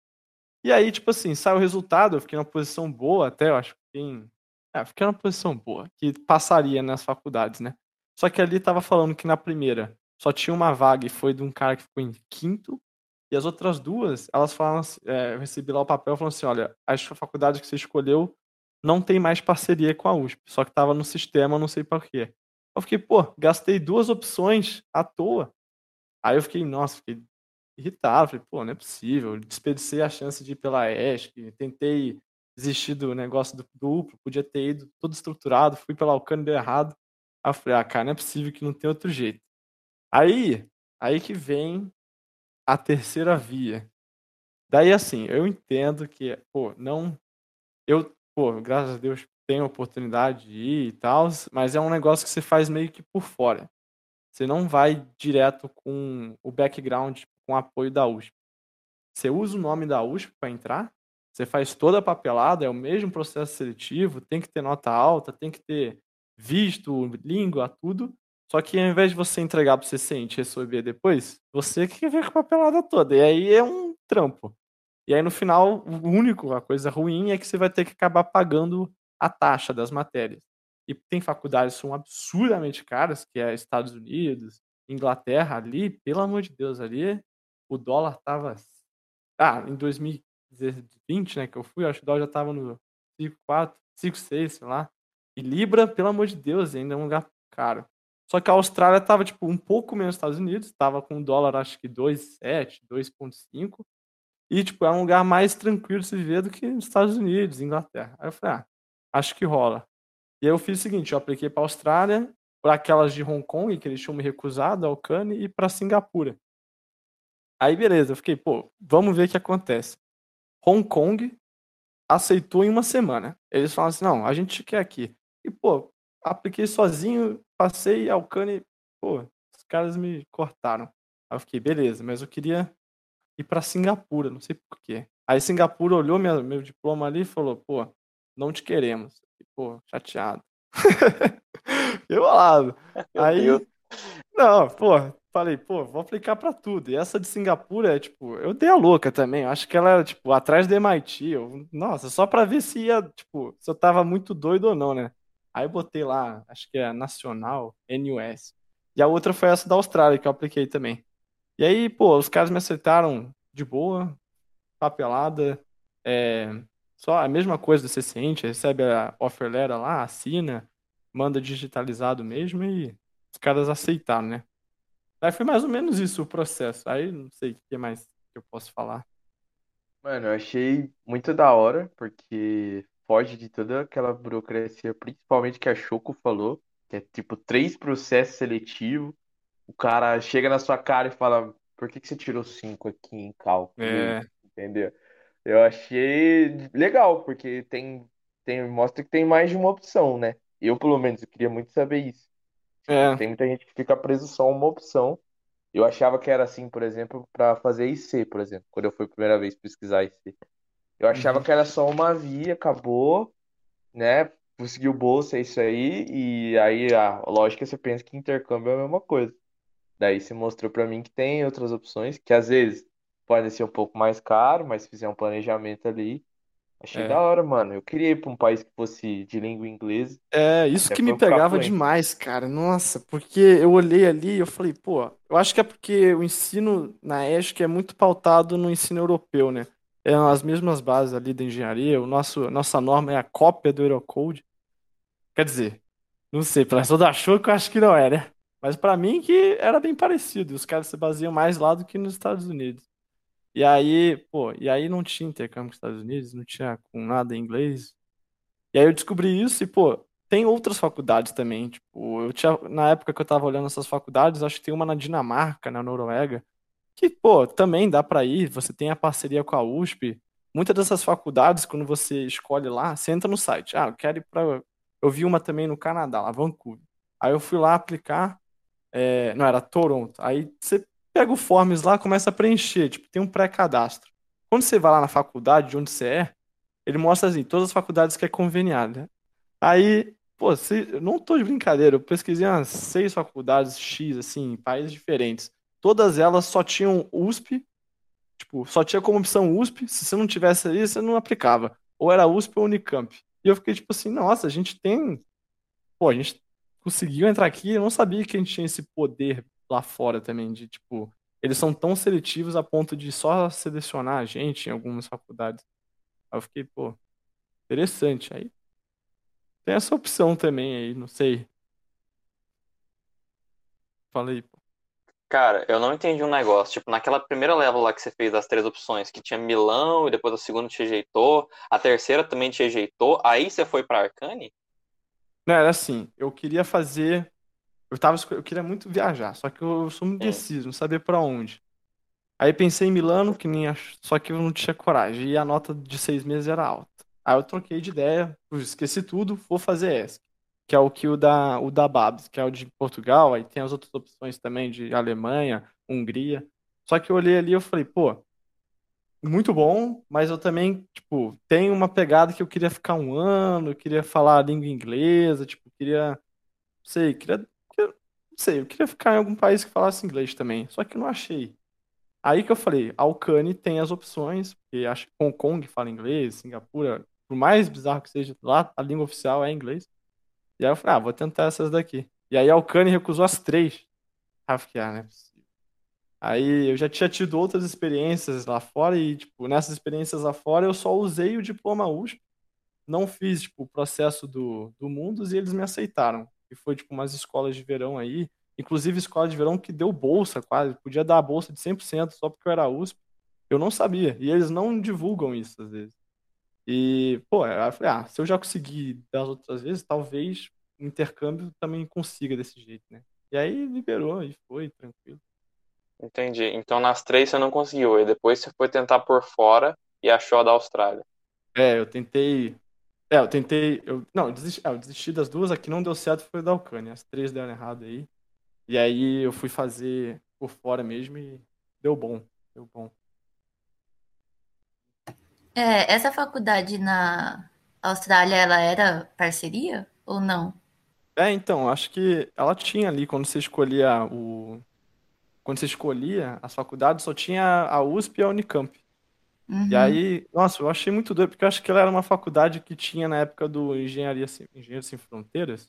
e aí, tipo assim, saiu o resultado, eu fiquei numa posição boa até, eu acho que em É, fiquei numa posição boa, que passaria nas faculdades, né? Só que ali tava falando que na primeira só tinha uma vaga e foi de um cara que ficou em quinto. E as outras duas, elas falaram assim, é, eu recebi lá o papel falando assim, olha, a faculdade que você escolheu não tem mais parceria com a USP, só que tava no sistema, não sei por quê. Eu fiquei, pô, gastei duas opções à toa. Aí eu fiquei, nossa, fiquei irritado, falei, pô, não é possível, desperdicei a chance de ir pela ESC, tentei desistir do negócio do duplo, podia ter ido todo estruturado, fui pela Alcântara deu errado. Aí eu falei, ah, cara, não é possível que não tem outro jeito. Aí, aí que vem a terceira via. Daí, assim, eu entendo que, pô, não. Eu, pô, graças a Deus, tenho oportunidade de ir e tal, mas é um negócio que você faz meio que por fora. Você não vai direto com o background, com apoio da USP. Você usa o nome da USP para entrar, você faz toda a papelada, é o mesmo processo seletivo, tem que ter nota alta, tem que ter visto, língua, tudo. Só que ao invés de você entregar para o CCINT e receber depois, você que vê com a papelada toda. E aí é um trampo. E aí no final, o único, a coisa ruim é que você vai ter que acabar pagando a taxa das matérias. E tem faculdades que são absurdamente caras, que é Estados Unidos, Inglaterra, ali, pelo amor de Deus, ali o dólar tava. Ah, em 2020, né, que eu fui, acho que o dólar já tava no 5,4, 5,6, sei lá. E Libra, pelo amor de Deus, ainda é um lugar caro. Só que a Austrália tava, tipo, um pouco menos dos Estados Unidos, tava com o dólar, acho que 2,7, 2,5. E, tipo, é um lugar mais tranquilo de se viver do que nos Estados Unidos, Inglaterra. Aí eu falei, ah, acho que rola. E aí eu fiz o seguinte, eu apliquei pra Austrália, para aquelas de Hong Kong, que eles tinham me recusado, ao Cane, e para Singapura. Aí beleza, eu fiquei, pô, vamos ver o que acontece. Hong Kong aceitou em uma semana. Eles falaram assim, não, a gente quer aqui. E, pô, apliquei sozinho, passei ao Cane, pô, os caras me cortaram. Aí eu fiquei, beleza, mas eu queria ir para Singapura, não sei porquê. Aí Singapura olhou minha, meu diploma ali e falou, pô, não te queremos. E, pô, chateado. eu lado. Aí, não, pô, falei, pô, vou aplicar para tudo. E essa de Singapura é tipo, eu dei a louca também. Eu acho que ela era tipo atrás do MIT. Eu, nossa, só para ver se ia, tipo, se eu tava muito doido ou não, né? Aí eu botei lá, acho que é Nacional, NUS. E a outra foi essa da Austrália que eu apliquei também. E aí, pô, os caras me aceitaram de boa, papelada, é, só a mesma coisa do CCIente, recebe a offer letter lá, assina, manda digitalizado mesmo e os caras aceitaram, né? Aí foi mais ou menos isso o processo. Aí não sei o que mais que eu posso falar. Mano, eu achei muito da hora, porque foge de toda aquela burocracia, principalmente que a Choco falou, que é tipo três processos seletivos. O cara chega na sua cara e fala, por que que você tirou cinco aqui em cálculo? É. Entendeu? Eu achei legal, porque tem, tem, mostra que tem mais de uma opção, né? Eu, pelo menos, eu queria muito saber isso. É. Tem muita gente que fica preso só a uma opção. Eu achava que era assim, por exemplo, para fazer IC, por exemplo, quando eu fui a primeira vez pesquisar IC. Eu achava Uhum. que era só uma via, acabou, né? Conseguiu bolsa, é isso aí, e aí a lógica você pensa que intercâmbio é a mesma coisa. Daí você mostrou pra mim que tem outras opções, que às vezes podem ser um pouco mais caro, mas se fizer um planejamento ali, achei É. da hora, mano. Eu queria ir pra um país que fosse de língua inglesa, É, isso que pra me pegava demais, cara. Nossa, porque eu olhei ali e eu falei, pô, eu acho que é porque o ensino na ESC é muito pautado no ensino europeu, né? É as mesmas bases ali da engenharia, o nosso, nossa norma é a cópia do Eurocode. Quer dizer, não sei, para pessoa da Choco eu acho que não é, né? Mas pra mim que era bem parecido, os caras se baseiam mais lá do que nos Estados Unidos. E aí, pô, e aí não tinha intercâmbio com os Estados Unidos, não tinha com nada em inglês. E aí eu descobri isso e, pô, tem outras faculdades também. Tipo, eu tinha, na época que eu tava olhando essas faculdades, acho que tem uma na Dinamarca, na Noruega, que, pô, também dá pra ir. Você tem a parceria com a USP. Muitas dessas faculdades, quando você escolhe lá, você entra no site. Ah, eu quero ir pra. Eu vi uma também no Canadá, lá, Vancouver. Aí eu fui lá aplicar. é, Não, era Toronto. Aí você pega o forms lá, começa a preencher. Tipo, tem um pré-cadastro. Quando você vai lá na faculdade, de onde você é, ele mostra assim, todas as faculdades que é conveniado, né? Aí, pô, se, eu não tô de brincadeira, eu pesquisei umas seis faculdades X, assim, em países diferentes. Todas elas só tinham USP, tipo, só tinha como opção USP. Se você não tivesse ali, você não aplicava. Ou era USP ou Unicamp. E eu fiquei tipo assim, nossa, a gente tem. Pô, a gente conseguiu entrar aqui, eu não sabia que a gente tinha esse poder lá fora também, de tipo, eles são tão seletivos a ponto de só selecionar a gente em algumas faculdades. Aí eu fiquei, pô, interessante. Aí tem essa opção também aí, não sei. Falei, pô. Cara, eu não entendi um negócio. Tipo, naquela primeira level lá que você fez das três opções, que tinha Milão e depois a segunda te rejeitou, a terceira também te rejeitou, aí você foi pra Arcane? Não, era assim, eu queria fazer. Eu tava, eu queria muito viajar, só que eu sou muito Hum. indeciso, não sabia pra onde. Aí pensei em Milano, que nem ach- só que eu não tinha coragem, e a nota de seis meses era alta. Aí eu troquei de ideia, esqueci tudo, vou fazer ESC, que é o que o da, o da Babs, que é o de Portugal, aí tem as outras opções também de Alemanha, Hungria. Só que eu olhei ali e falei, pô, muito bom, mas eu também, tipo, tenho uma pegada que eu queria ficar um ano, eu queria falar a língua inglesa, tipo, queria, não sei, queria, sei, eu queria ficar em algum país que falasse inglês também, só que eu não achei. Aí que eu falei, Alcane tem as opções, porque acho que Hong Kong fala inglês, Singapura, por mais bizarro que seja, lá a língua oficial é inglês. E aí eu falei, ah, vou tentar essas daqui. E aí Alcane recusou as três. Eu ah, é possível. Aí eu já tinha tido outras experiências lá fora e, tipo, nessas experiências lá fora eu só usei o diploma USP, não fiz, tipo, o processo do, do Mundos e eles me aceitaram. E foi, tipo, umas escolas de verão aí, inclusive escola de verão que deu bolsa quase, podia dar a bolsa de 100% só porque eu era USP. Eu não sabia, e eles não divulgam isso às vezes. E, pô, eu falei, ah, se eu já consegui das outras vezes, talvez o intercâmbio também consiga desse jeito, né? E aí liberou e foi, tranquilo. Entendi. Então nas três você não conseguiu, e depois você foi tentar por fora e achou a da Austrália. É, eu tentei. É, eu tentei. Eu, não, eu desisti, é, eu desisti das duas, a que não deu certo foi da Alcânia. As três deram errado aí. E aí eu fui fazer por fora mesmo e deu bom. Deu bom. É, essa faculdade na Austrália, ela era parceria ou não? É, então, acho que ela tinha ali, quando você escolhia o. Quando você escolhia as faculdades, só tinha a USP e a Unicamp. E Uhum. aí, nossa, eu achei muito doido, porque eu acho que ela era uma faculdade que tinha na época do Engenharia Sem, Engenheiros Sem Fronteiras.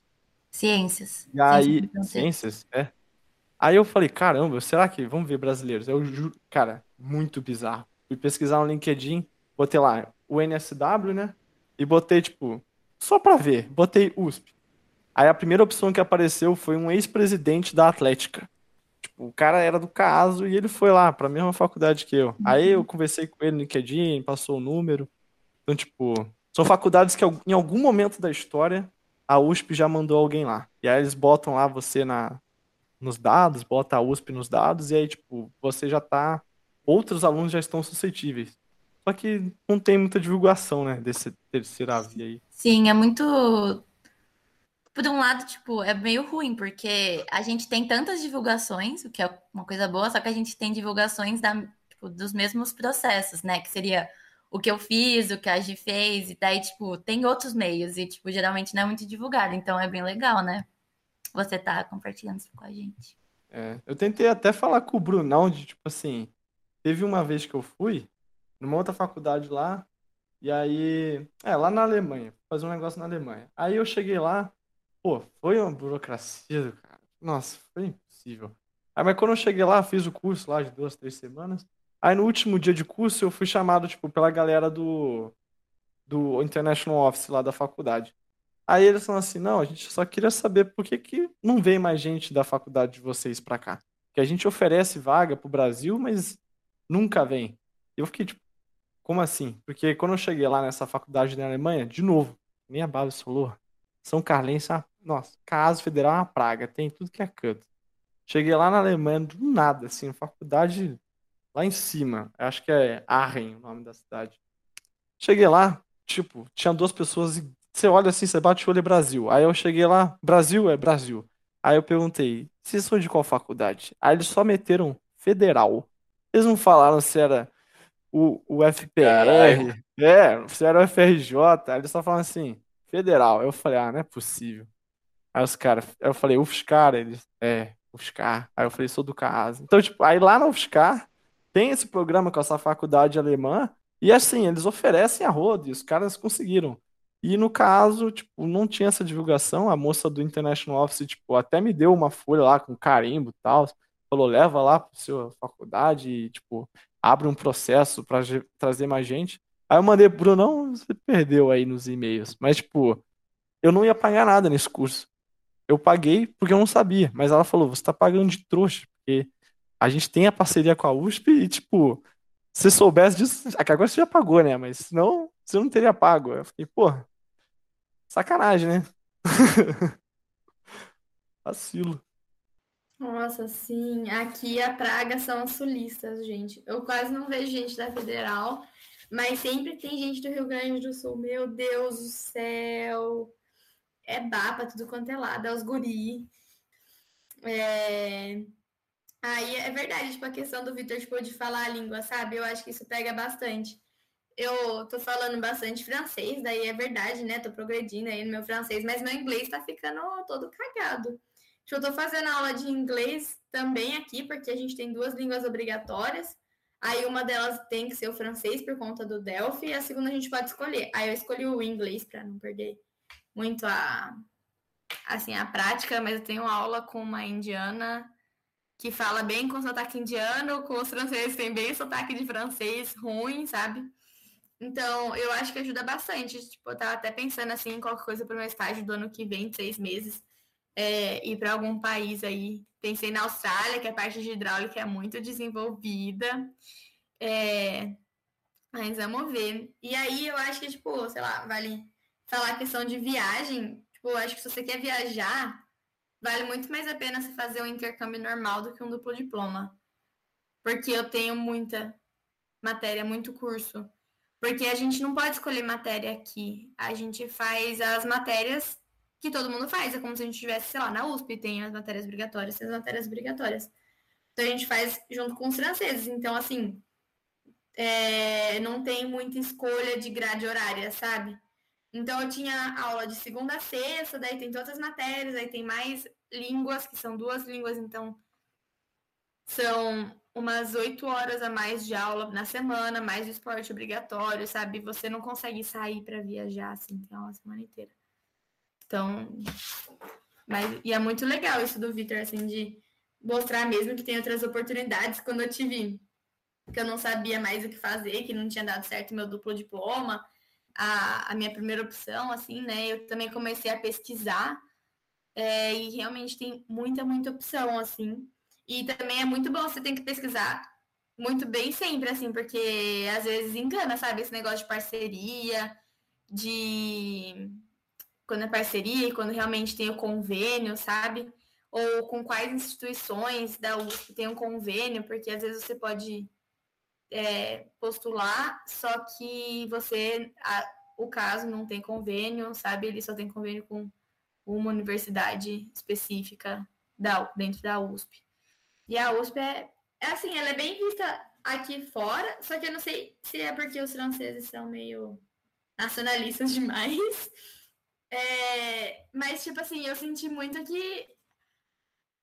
Ciências. E aí, Ciências ciências, é. Aí eu falei, caramba, será que vamos ver brasileiros? Eu juro, cara, muito bizarro. Fui pesquisar no LinkedIn, botei lá o NSW, né? E botei, tipo, só pra ver, botei USP. Aí a primeira opção que apareceu foi um ex-presidente da Atlética. Tipo, o cara era do caso e ele foi lá pra mesma faculdade que eu. Aí eu conversei com ele no LinkedIn, passou o número. Então, tipo, são faculdades que em algum momento da história a USP já mandou alguém lá. E aí eles botam lá você na, nos dados, bota a USP nos dados, e aí, tipo, você já tá. Outros alunos já estão suscetíveis. Só que não tem muita divulgação, né, desse terceira via aí. Sim, é muito. Por um lado, tipo, é meio ruim, porque a gente tem tantas divulgações, o que é uma coisa boa, só que a gente tem divulgações da, tipo, dos mesmos processos, né? Que seria o que eu fiz, o que a Gi fez, e daí, tipo, tem outros meios, e, tipo, geralmente não é muito divulgado, então é bem legal, né? Você tá compartilhando isso com a gente. É, eu tentei até falar com o Brunão de, tipo assim, teve uma vez que eu fui numa outra faculdade lá, e aí, é, lá na Alemanha, fazer um negócio na Alemanha. Aí eu cheguei lá, pô, foi uma burocracia, cara. Nossa, foi impossível. Aí, mas quando eu cheguei lá, fiz o curso lá de duas, três semanas. Aí no último dia de curso eu fui chamado, tipo, pela galera do, do International Office lá da faculdade. Aí eles falaram assim, não, a gente só queria saber por que que não vem mais gente da faculdade de vocês pra cá. Que a gente oferece vaga pro Brasil, mas nunca vem. Eu fiquei tipo, como assim? Porque quando eu cheguei lá nessa faculdade na Alemanha, de novo, nem a Babs falou, São Carlense, é uma- nossa, caso federal é uma praga, tem tudo que é canto. Cheguei lá na Alemanha, do nada, assim, faculdade lá em cima, eu acho que é Aachen o nome da cidade. Cheguei lá, tipo, tinha duas pessoas e você olha assim, você bate o olho é Brasil. Aí eu cheguei lá, Brasil é Brasil. Aí eu perguntei, vocês são de qual faculdade? Aí eles só meteram federal. Eles não falaram se era o, o Caralho. FPR, é, se era o FRJ. Aí eles só falaram assim, federal. Eu falei, ah, não é possível. Aí os caras, eu falei, UFSCar, eles, é, UFSCar. Aí eu falei, sou do CAAS. Então, tipo, aí lá na UFSCar tem esse programa com essa faculdade alemã e assim, eles oferecem a rodo e os caras conseguiram. E no caso, tipo, não tinha essa divulgação. A moça do International Office, tipo, até me deu uma folha lá com carimbo e tal. Falou, leva lá para sua faculdade e, tipo, abre um processo para trazer mais gente. Aí eu mandei Bruno, você perdeu aí nos e-mails. Mas, tipo, eu não ia pagar nada nesse curso. Eu paguei porque eu não sabia. Mas ela falou, você tá pagando de trouxa, porque a gente tem a parceria com a USP e, tipo, se soubesse disso, agora você já pagou, né? Mas senão você não teria pago. Eu fiquei, pô, sacanagem, né? Vacilo. Nossa, sim. Aqui a praga são os sulistas, gente. Eu quase não vejo gente da Federal, mas sempre tem gente do Rio Grande do Sul. Meu Deus do céu. É bapa, tudo quanto é lado, é os guri. É... Aí é verdade, tipo, a questão do Vitor, tipo, de falar a língua, sabe? Eu acho que isso pega bastante. Eu tô falando bastante francês, daí é verdade, né? Tô progredindo aí no meu francês, mas meu inglês tá ficando todo cagado. Tipo, eu tô fazendo aula de inglês também aqui, porque a gente tem duas línguas obrigatórias. Aí uma delas tem que ser o francês por conta do Delphi, e a segunda a gente pode escolher. Aí eu escolhi o inglês para não perder muito a assim a prática, mas eu tenho aula com uma indiana que fala bem com sotaque indiano, com os franceses tem bem sotaque de francês ruim, sabe? Então, eu acho que ajuda bastante. Tipo, eu tava até pensando assim em qualquer coisa para o meu estágio do ano que vem, seis meses, é, ir para algum país aí. Pensei na Austrália, que a parte de hidráulica é muito desenvolvida. É, mas vamos ver. E aí eu acho que, tipo, sei lá, vale falar a questão de viagem. Tipo, acho que se você quer viajar, vale muito mais a pena você fazer um intercâmbio normal do que um duplo diploma. Porque eu tenho muita matéria, muito curso. Porque a gente não pode escolher matéria aqui. A gente faz as matérias que todo mundo faz. É como se a gente estivesse, sei lá, na USP, tem as matérias obrigatórias, tem as matérias obrigatórias. Então a gente faz junto com os franceses. Então, assim, é, não tem muita escolha de grade horária, sabe? Então eu tinha aula de segunda a sexta, daí tem todas as matérias, aí tem mais línguas, que são duas línguas, então são umas oito horas a mais de aula na semana, mais de esporte obrigatório, sabe? Você não consegue sair para viajar assim, tem uma semana inteira. Então, mas e é muito legal isso do Victor assim de mostrar mesmo que tem outras oportunidades. Quando eu tive que eu não sabia mais o que fazer, que não tinha dado certo meu duplo diploma, a, a minha primeira opção, assim, né? Eu também comecei a pesquisar é, e realmente tem muita, muita opção, assim. E também é muito bom, você tem que pesquisar muito bem sempre, assim, porque às vezes engana, sabe? Esse negócio de parceria, de quando é parceria e quando realmente tem o convênio, sabe? Ou com quais instituições da USP tem um convênio, porque às vezes você pode é, postular, só que você, a, o caso não tem convênio, sabe? Ele só tem convênio com uma universidade específica da, dentro da USP. E a USP é, é assim, ela é bem vista aqui fora, só que eu não sei se é porque os franceses são meio nacionalistas demais. É, mas, tipo assim, eu senti muito que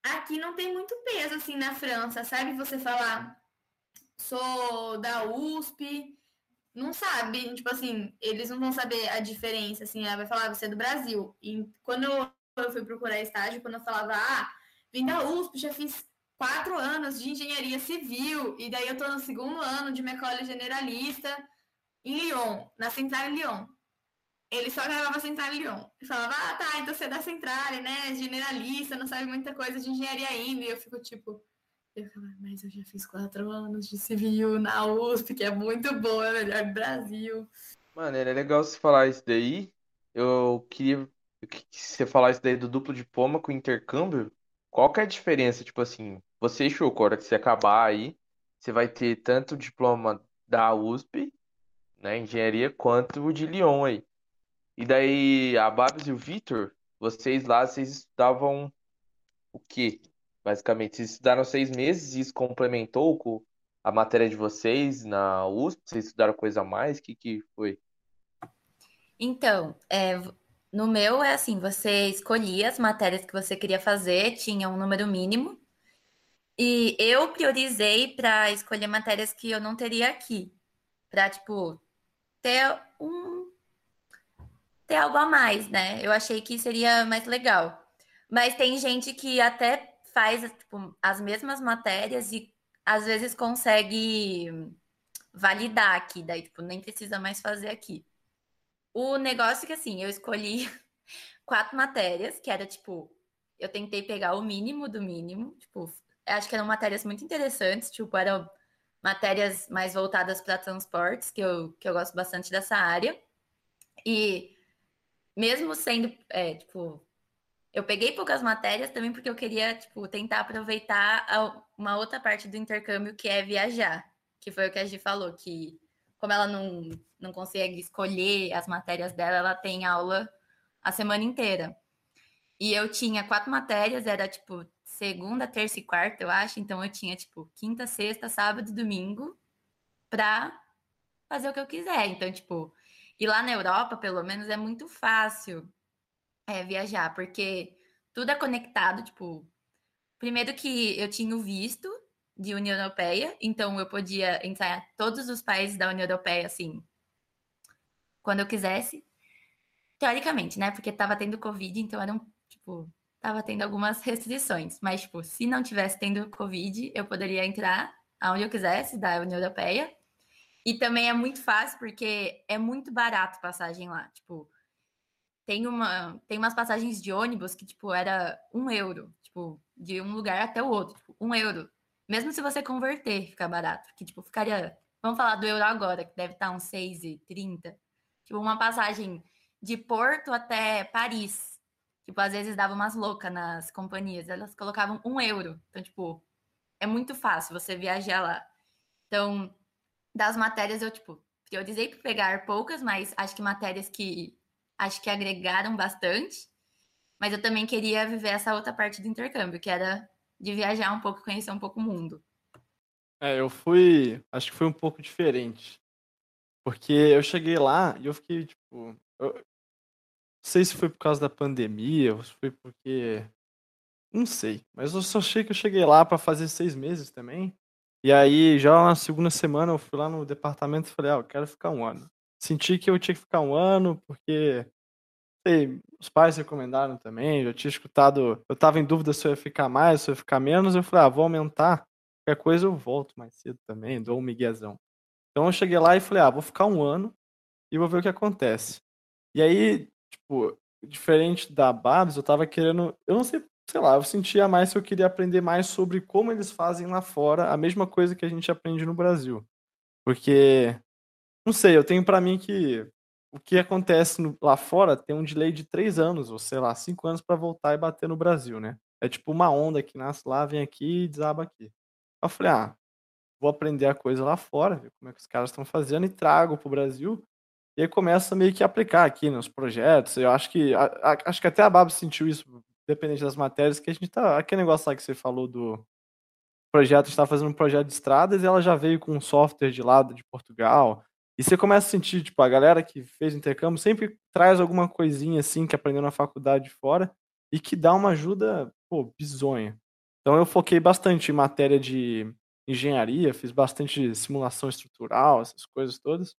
aqui não tem muito peso, assim, na França, sabe? Você falar, sou da USP, não sabe, tipo assim, eles não vão saber a diferença, assim, ela vai falar, você é do Brasil. E quando eu fui procurar estágio, quando eu falava, ah, vim da USP, já fiz quatro anos de engenharia civil, e daí eu tô no segundo ano de escola generalista em Lyon, na Central Lyon. Ele só gravava Central Lyon. E falava, ah, tá, então você é da Central, né, generalista, não sabe muita coisa de engenharia ainda. E eu fico tipo, eu mas eu já fiz quatro anos de civil na USP, que é muito boa, é melhor do Brasil. Mano, era legal você falar isso daí. Eu queria que você falar isso daí do duplo diploma com intercâmbio. Qual que é a diferença? Tipo assim, você, Chuco, a hora que você acabar aí, você vai ter tanto o diploma da USP, né, engenharia, quanto o de Lyon aí. E daí, a Babs e o Vitor, vocês lá, vocês estudavam o quê? Basicamente, vocês estudaram seis meses e isso complementou com a matéria de vocês na USP? Vocês estudaram coisa a mais? O que, que foi? Então, é, no meu é assim, você escolhia as matérias que você queria fazer, tinha um número mínimo, e eu priorizei para escolher matérias que eu não teria aqui, para tipo ter um ter algo a mais, né? Eu achei que seria mais legal. Mas tem gente que até faz tipo, as mesmas matérias e às vezes consegue validar aqui, daí tipo, nem precisa mais fazer aqui. O negócio é que assim, eu escolhi quatro matérias, que era tipo, eu tentei pegar o mínimo do mínimo, tipo, acho que eram matérias muito interessantes, tipo, eram matérias mais voltadas para transportes, que eu, que eu gosto bastante dessa área. E mesmo sendo, é, tipo, eu peguei poucas matérias também porque eu queria, tipo, tentar aproveitar uma outra parte do intercâmbio que é viajar, que foi o que a Gi falou, que como ela não, não consegue escolher as matérias dela, ela tem aula a semana inteira. E eu tinha quatro matérias, era tipo segunda, terça e quarta, eu acho. Então eu tinha tipo quinta, sexta, sábado domingo pra fazer o que eu quiser. Então, tipo, e lá na Europa, pelo menos, é muito fácil é, viajar, porque tudo é conectado, tipo. Primeiro que eu tinha o visto de União Europeia, então eu podia entrar em todos os países da União Europeia, assim, quando eu quisesse. Teoricamente, né? Porque tava tendo Covid, então era um, tipo, tava tendo algumas restrições. Mas, tipo, se não tivesse tendo Covid, eu poderia entrar aonde eu quisesse da União Europeia. E também é muito fácil, porque é muito barato passagem lá. Tipo, tem, uma, tem umas passagens de ônibus que, tipo, era um euro. Tipo, de um lugar até o outro. Tipo, um euro. Mesmo se você converter, fica barato. Que, tipo, ficaria... Vamos falar do euro agora, que deve estar uns 6,30. Tipo, uma passagem de Porto até Paris. Tipo, às vezes dava umas loucas nas companhias. Elas colocavam um euro. Então, tipo, é muito fácil você viajar lá. Então, das matérias, eu, tipo, priorizei pegar poucas, mas acho que matérias que acho que agregaram bastante. Mas eu também queria viver essa outra parte do intercâmbio, que era de viajar um pouco, conhecer um pouco o mundo. É, eu fui. Acho que foi um pouco diferente. Porque eu cheguei lá e eu fiquei, tipo. Eu, não sei se foi por causa da pandemia, ou se foi porque. Não sei. Mas eu só achei que eu cheguei lá para fazer seis meses também. E aí, já na segunda semana, eu fui lá no departamento e falei, ah, eu quero ficar um ano. Senti que eu tinha que ficar um ano, porque sei, os pais recomendaram também, eu tinha escutado, eu tava em dúvida se eu ia ficar mais, se eu ia ficar menos, eu falei, ah, vou aumentar, qualquer coisa eu volto mais cedo também, dou um miguezão. Então eu cheguei lá e falei, ah, vou ficar um ano e vou ver o que acontece. E aí, tipo, diferente da Babs, eu tava querendo, eu não sei, sei lá, eu sentia mais se eu queria aprender mais sobre como eles fazem lá fora a mesma coisa que a gente aprende no Brasil. Porque, não sei, eu tenho para mim que o que acontece no, lá fora tem um delay de três anos, ou sei lá, cinco anos para voltar e bater no Brasil, né? É tipo uma onda que nasce lá, vem aqui e desaba aqui. Eu falei, ah, vou aprender a coisa lá fora, ver como é que os caras estão fazendo e trago pro Brasil. E aí começa meio que a aplicar aqui nos projetos. Eu acho que a, a, acho que até a Bab sentiu isso, dependente das matérias, que a gente tá. Aquele negócio lá que você falou do projeto, está fazendo um projeto de estradas e ela já veio com um software de lado de Portugal. E você começa a sentir, tipo, a galera que fez intercâmbio sempre traz alguma coisinha assim que aprendeu na faculdade fora e que dá uma ajuda, pô, bizonha. Então eu foquei bastante em matéria de engenharia, fiz bastante simulação estrutural, essas coisas todas.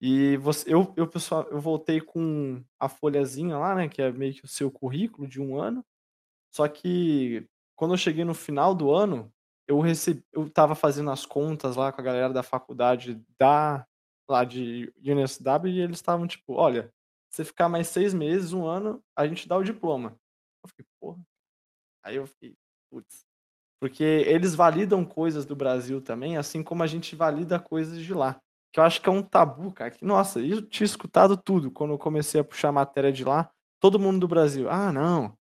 E você, eu, eu, pessoal, eu voltei com a folhazinha lá, né, que é meio que o seu currículo de um ano. Só que quando eu cheguei no final do ano, eu recebi, eu tava fazendo as contas lá com a galera da faculdade da lá de UNSW e eles estavam tipo, olha, você ficar mais seis meses, um ano, a gente dá o diploma. Eu fiquei, porra. Aí eu fiquei, putz. Porque eles validam coisas do Brasil também, assim como a gente valida coisas de lá. Que eu acho que é um tabu, cara. Que, nossa, eu tinha escutado tudo quando eu comecei a puxar matéria de lá. Todo mundo do Brasil, ah, não,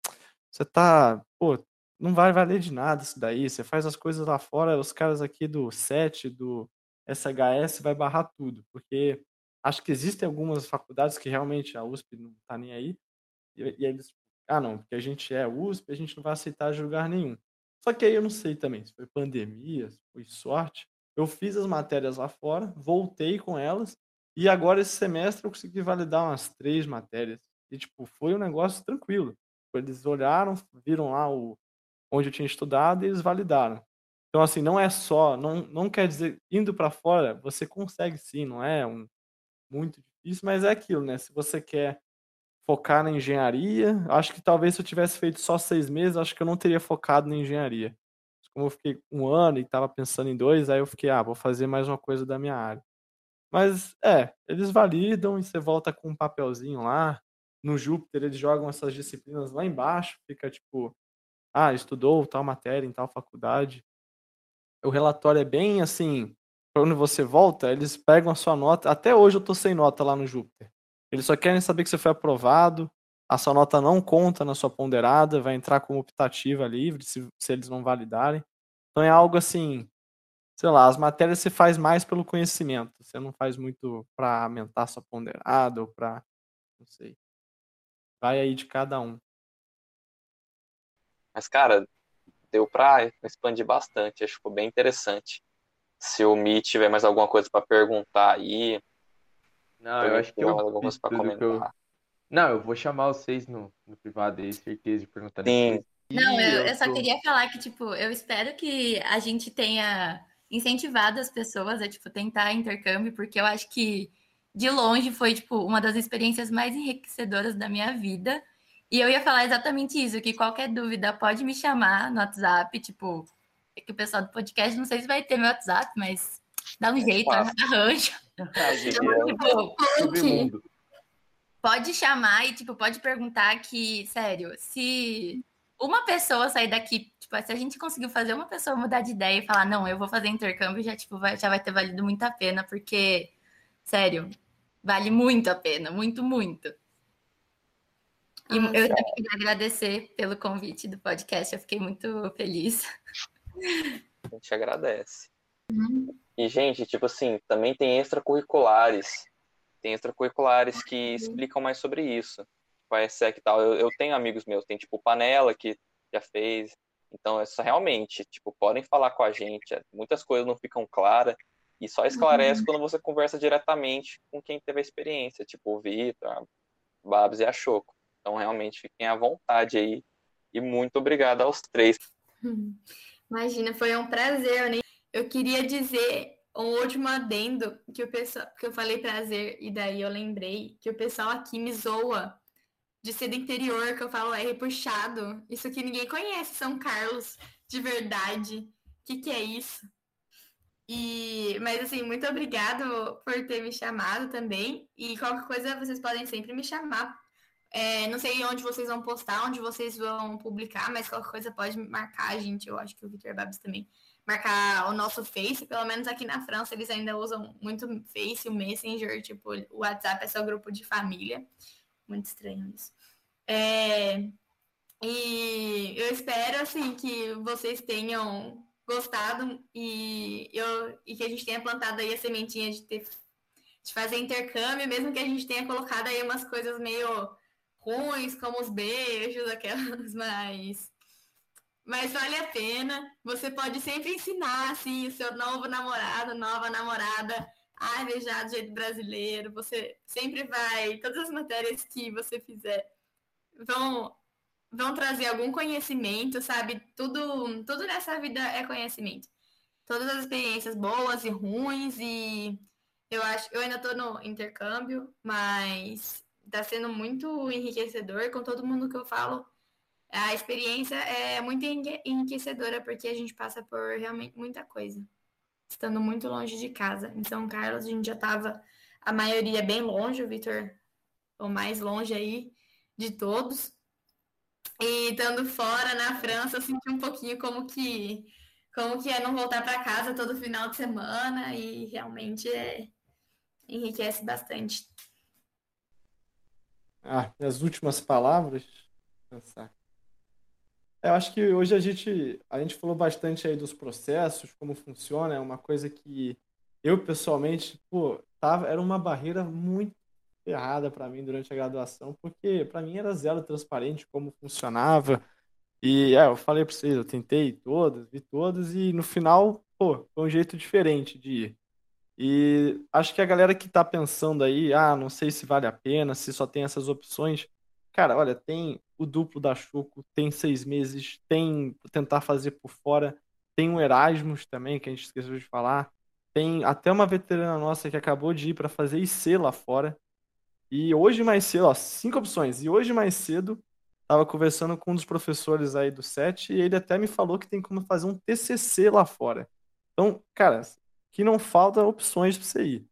você tá, pô, não vai valer de nada isso daí. Você faz as coisas lá fora, os caras aqui do SET, do SHS vai barrar tudo, porque acho que existem algumas faculdades que realmente a USP não tá nem aí, e, e eles, ah não, porque a gente é USP, a gente não vai aceitar julgar nenhum. Só que aí eu não sei também, se foi pandemia, se foi sorte. Eu fiz as matérias lá fora, voltei com elas, e agora esse semestre eu consegui validar umas três matérias. E, tipo, foi um negócio tranquilo. Eles olharam, viram lá o, onde eu tinha estudado e eles validaram. Então, assim, não é só, não, não quer dizer, indo para fora, você consegue sim, não é um, muito difícil, mas é aquilo, né? Se você quer focar na engenharia. Acho que talvez se eu tivesse feito só seis meses, acho que eu não teria focado na engenharia. Como eu fiquei um ano e estava pensando em dois, aí eu fiquei, ah, vou fazer mais uma coisa da minha área. Mas é, eles validam e você volta com um papelzinho lá. No Júpiter, eles jogam essas disciplinas lá embaixo, fica tipo, ah, estudou tal matéria em tal faculdade. O relatório é bem assim, quando você volta, eles pegam a sua nota. Até hoje eu tô sem nota lá no Júpiter. Eles só querem saber que você foi aprovado, a sua nota não conta na sua ponderada, vai entrar como optativa livre se, se eles não validarem. Então é algo assim, sei lá, as matérias você faz mais pelo conhecimento, você não faz muito para aumentar sua ponderada ou para, não sei. Vai aí de cada um. Mas, cara, deu para expandir bastante, acho que ficou bem interessante. Se o Mi tiver mais alguma coisa para perguntar aí. Não, eu acho que eu alguma coisa para comentar. Eu... Não, eu vou chamar vocês no, no privado aí, certeza de perguntar. Sim. Não, eu, eu só queria falar que, tipo, eu espero que a gente tenha incentivado as pessoas a, tipo, tentar intercâmbio, porque eu acho que, de longe, foi, tipo, uma das experiências mais enriquecedoras da minha vida. E eu ia falar exatamente isso, que qualquer dúvida pode me chamar no WhatsApp, tipo, é que o pessoal do podcast, não sei se vai ter meu WhatsApp, mas dá um é jeito, arranja. tipo, pode chamar e, tipo, pode perguntar que, sério, se uma pessoa sair daqui, tipo, se a gente conseguiu fazer uma pessoa mudar de ideia e falar, não, eu vou fazer intercâmbio, já, tipo, vai, já vai ter valido muito a pena, porque, sério, vale muito a pena, muito, muito. E ah, eu também queria agradecer pelo convite do podcast, eu fiquei muito feliz. A gente agradece. Uhum. E, gente, tipo assim, também tem extracurriculares tem extracurriculares que uhum. explicam mais sobre isso. Tipo, a ESEC e tal. Eu, eu tenho amigos meus, tem tipo Panela que já fez. Então, isso realmente, tipo, podem falar com a gente. Muitas coisas não ficam claras e só esclarece uhum. quando você conversa diretamente com quem teve a experiência, tipo o Vitor, a Babs e a Choco. Então, realmente, fiquem à vontade aí. E muito obrigado aos três. Imagina, foi um prazer. Eu queria dizer um último adendo que o pessoal que eu falei prazer e daí eu lembrei que o pessoal aqui me zoa de ser do interior, que eu falo R puxado. Isso que ninguém conhece, São Carlos, de verdade. O que, que é isso? E, mas assim, muito obrigado por ter me chamado também. E qualquer coisa vocês podem sempre me chamar. É, não sei onde vocês vão postar, onde vocês vão publicar, mas qualquer coisa pode marcar a gente. Eu acho que o Victor Babs também marcar o nosso Face, pelo menos aqui na França eles ainda usam muito Face, o Messenger, tipo, o WhatsApp é só grupo de família. Muito estranho isso. É... E eu espero, assim, que vocês tenham gostado e, eu, e que a gente tenha plantado aí a sementinha de, ter, de fazer intercâmbio, mesmo que a gente tenha colocado aí umas coisas meio ruins, como os beijos, aquelas, mas mas vale a pena. Você pode sempre ensinar assim, o seu novo namorado, nova namorada a beijar do jeito brasileiro. Você sempre vai, todas as matérias que você fizer vão vão trazer algum conhecimento, sabe? Tudo tudo nessa vida é conhecimento. Todas as experiências boas e ruins e eu acho, eu ainda estou no intercâmbio, mas está sendo muito enriquecedor com todo mundo que eu falo a experiência é muito enriquecedora porque a gente passa por realmente muita coisa. Estando muito longe de casa. Em São Carlos, a gente já estava, a maioria bem longe, o Vitor, o mais longe aí de todos. E estando fora na França, eu senti um pouquinho como que como que é não voltar para casa todo final de semana e realmente é, enriquece bastante. Ah, as últimas palavras. Pensar. Eu acho que hoje a gente, a gente falou bastante aí dos processos, como funciona, é uma coisa que eu pessoalmente, pô, tava, era uma barreira muito errada para mim durante a graduação, porque para mim era zero transparente como funcionava. E é, eu falei para vocês, eu tentei todas, vi todas e no final, pô, foi um jeito diferente de ir. E acho que a galera que tá pensando aí, ah, não sei se vale a pena, se só tem essas opções, cara, olha, tem o duplo da Chuco, tem seis meses, tem tentar fazer por fora, tem o Erasmus também, que a gente esqueceu de falar, tem até uma veterana nossa que acabou de ir para fazer IC lá fora. E hoje mais cedo, ó, cinco opções. E hoje mais cedo, tava conversando com um dos professores aí do SET e ele até me falou que tem como fazer um TCC lá fora. Então, cara, que não falta opções pra você ir.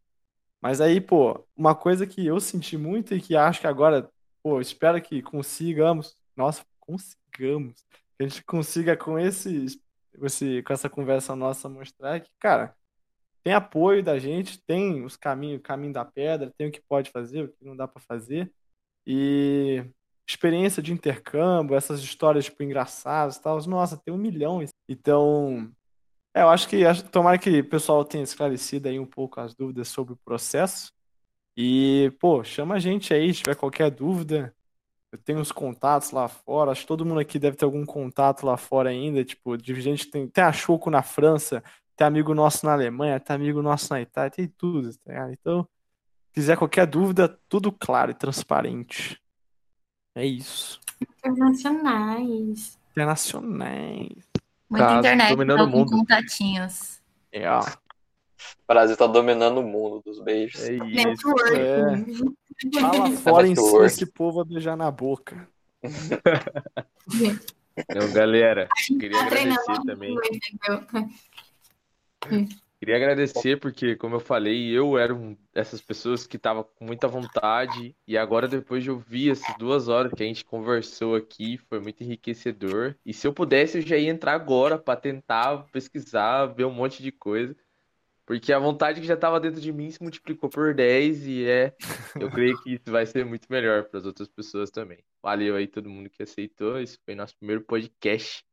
Mas aí, pô, uma coisa que eu senti muito e que acho que agora, pô, espero que consigamos, nossa, consigamos, que a gente consiga com esse, esse com essa conversa nossa mostrar que, cara, tem apoio da gente, tem os caminhos, o caminho da pedra, tem o que pode fazer, o que não dá para fazer. E experiência de intercâmbio, essas histórias tipo engraçadas e tal, nossa, tem um milhão. Então, é, eu acho que tomara que o pessoal tenha esclarecido aí um pouco as dúvidas sobre o processo. E, pô, chama a gente aí, se tiver qualquer dúvida. Eu tenho os contatos lá fora, acho que todo mundo aqui deve ter algum contato lá fora ainda, tipo, de gente tem, tem a Choco na França, tem amigo nosso na Alemanha, tem amigo nosso na Itália, tem tudo, tá ligado? Então, se quiser qualquer dúvida, tudo claro e transparente. É isso. Internacionais. Internacionais. Muita Caso internet, dominando então, o com mundo. contatinhos. É, ó. O Brasil tá dominando o mundo dos beijos. É isso. Networking. Fala fora ensina Network. esse povo a beijar na boca. Então, galera, queria Tá agradecer também. Queria agradecer porque, como eu falei, eu era um dessas pessoas que tava com muita vontade e agora depois de ouvir essas duas horas que a gente conversou aqui, foi muito enriquecedor. E se eu pudesse, eu já ia entrar agora para tentar pesquisar, ver um monte de coisa, porque a vontade que já estava dentro de mim se multiplicou por 10 e é, eu creio que isso vai ser muito melhor para as outras pessoas também. Valeu aí todo mundo que aceitou. Esse foi nosso primeiro podcast.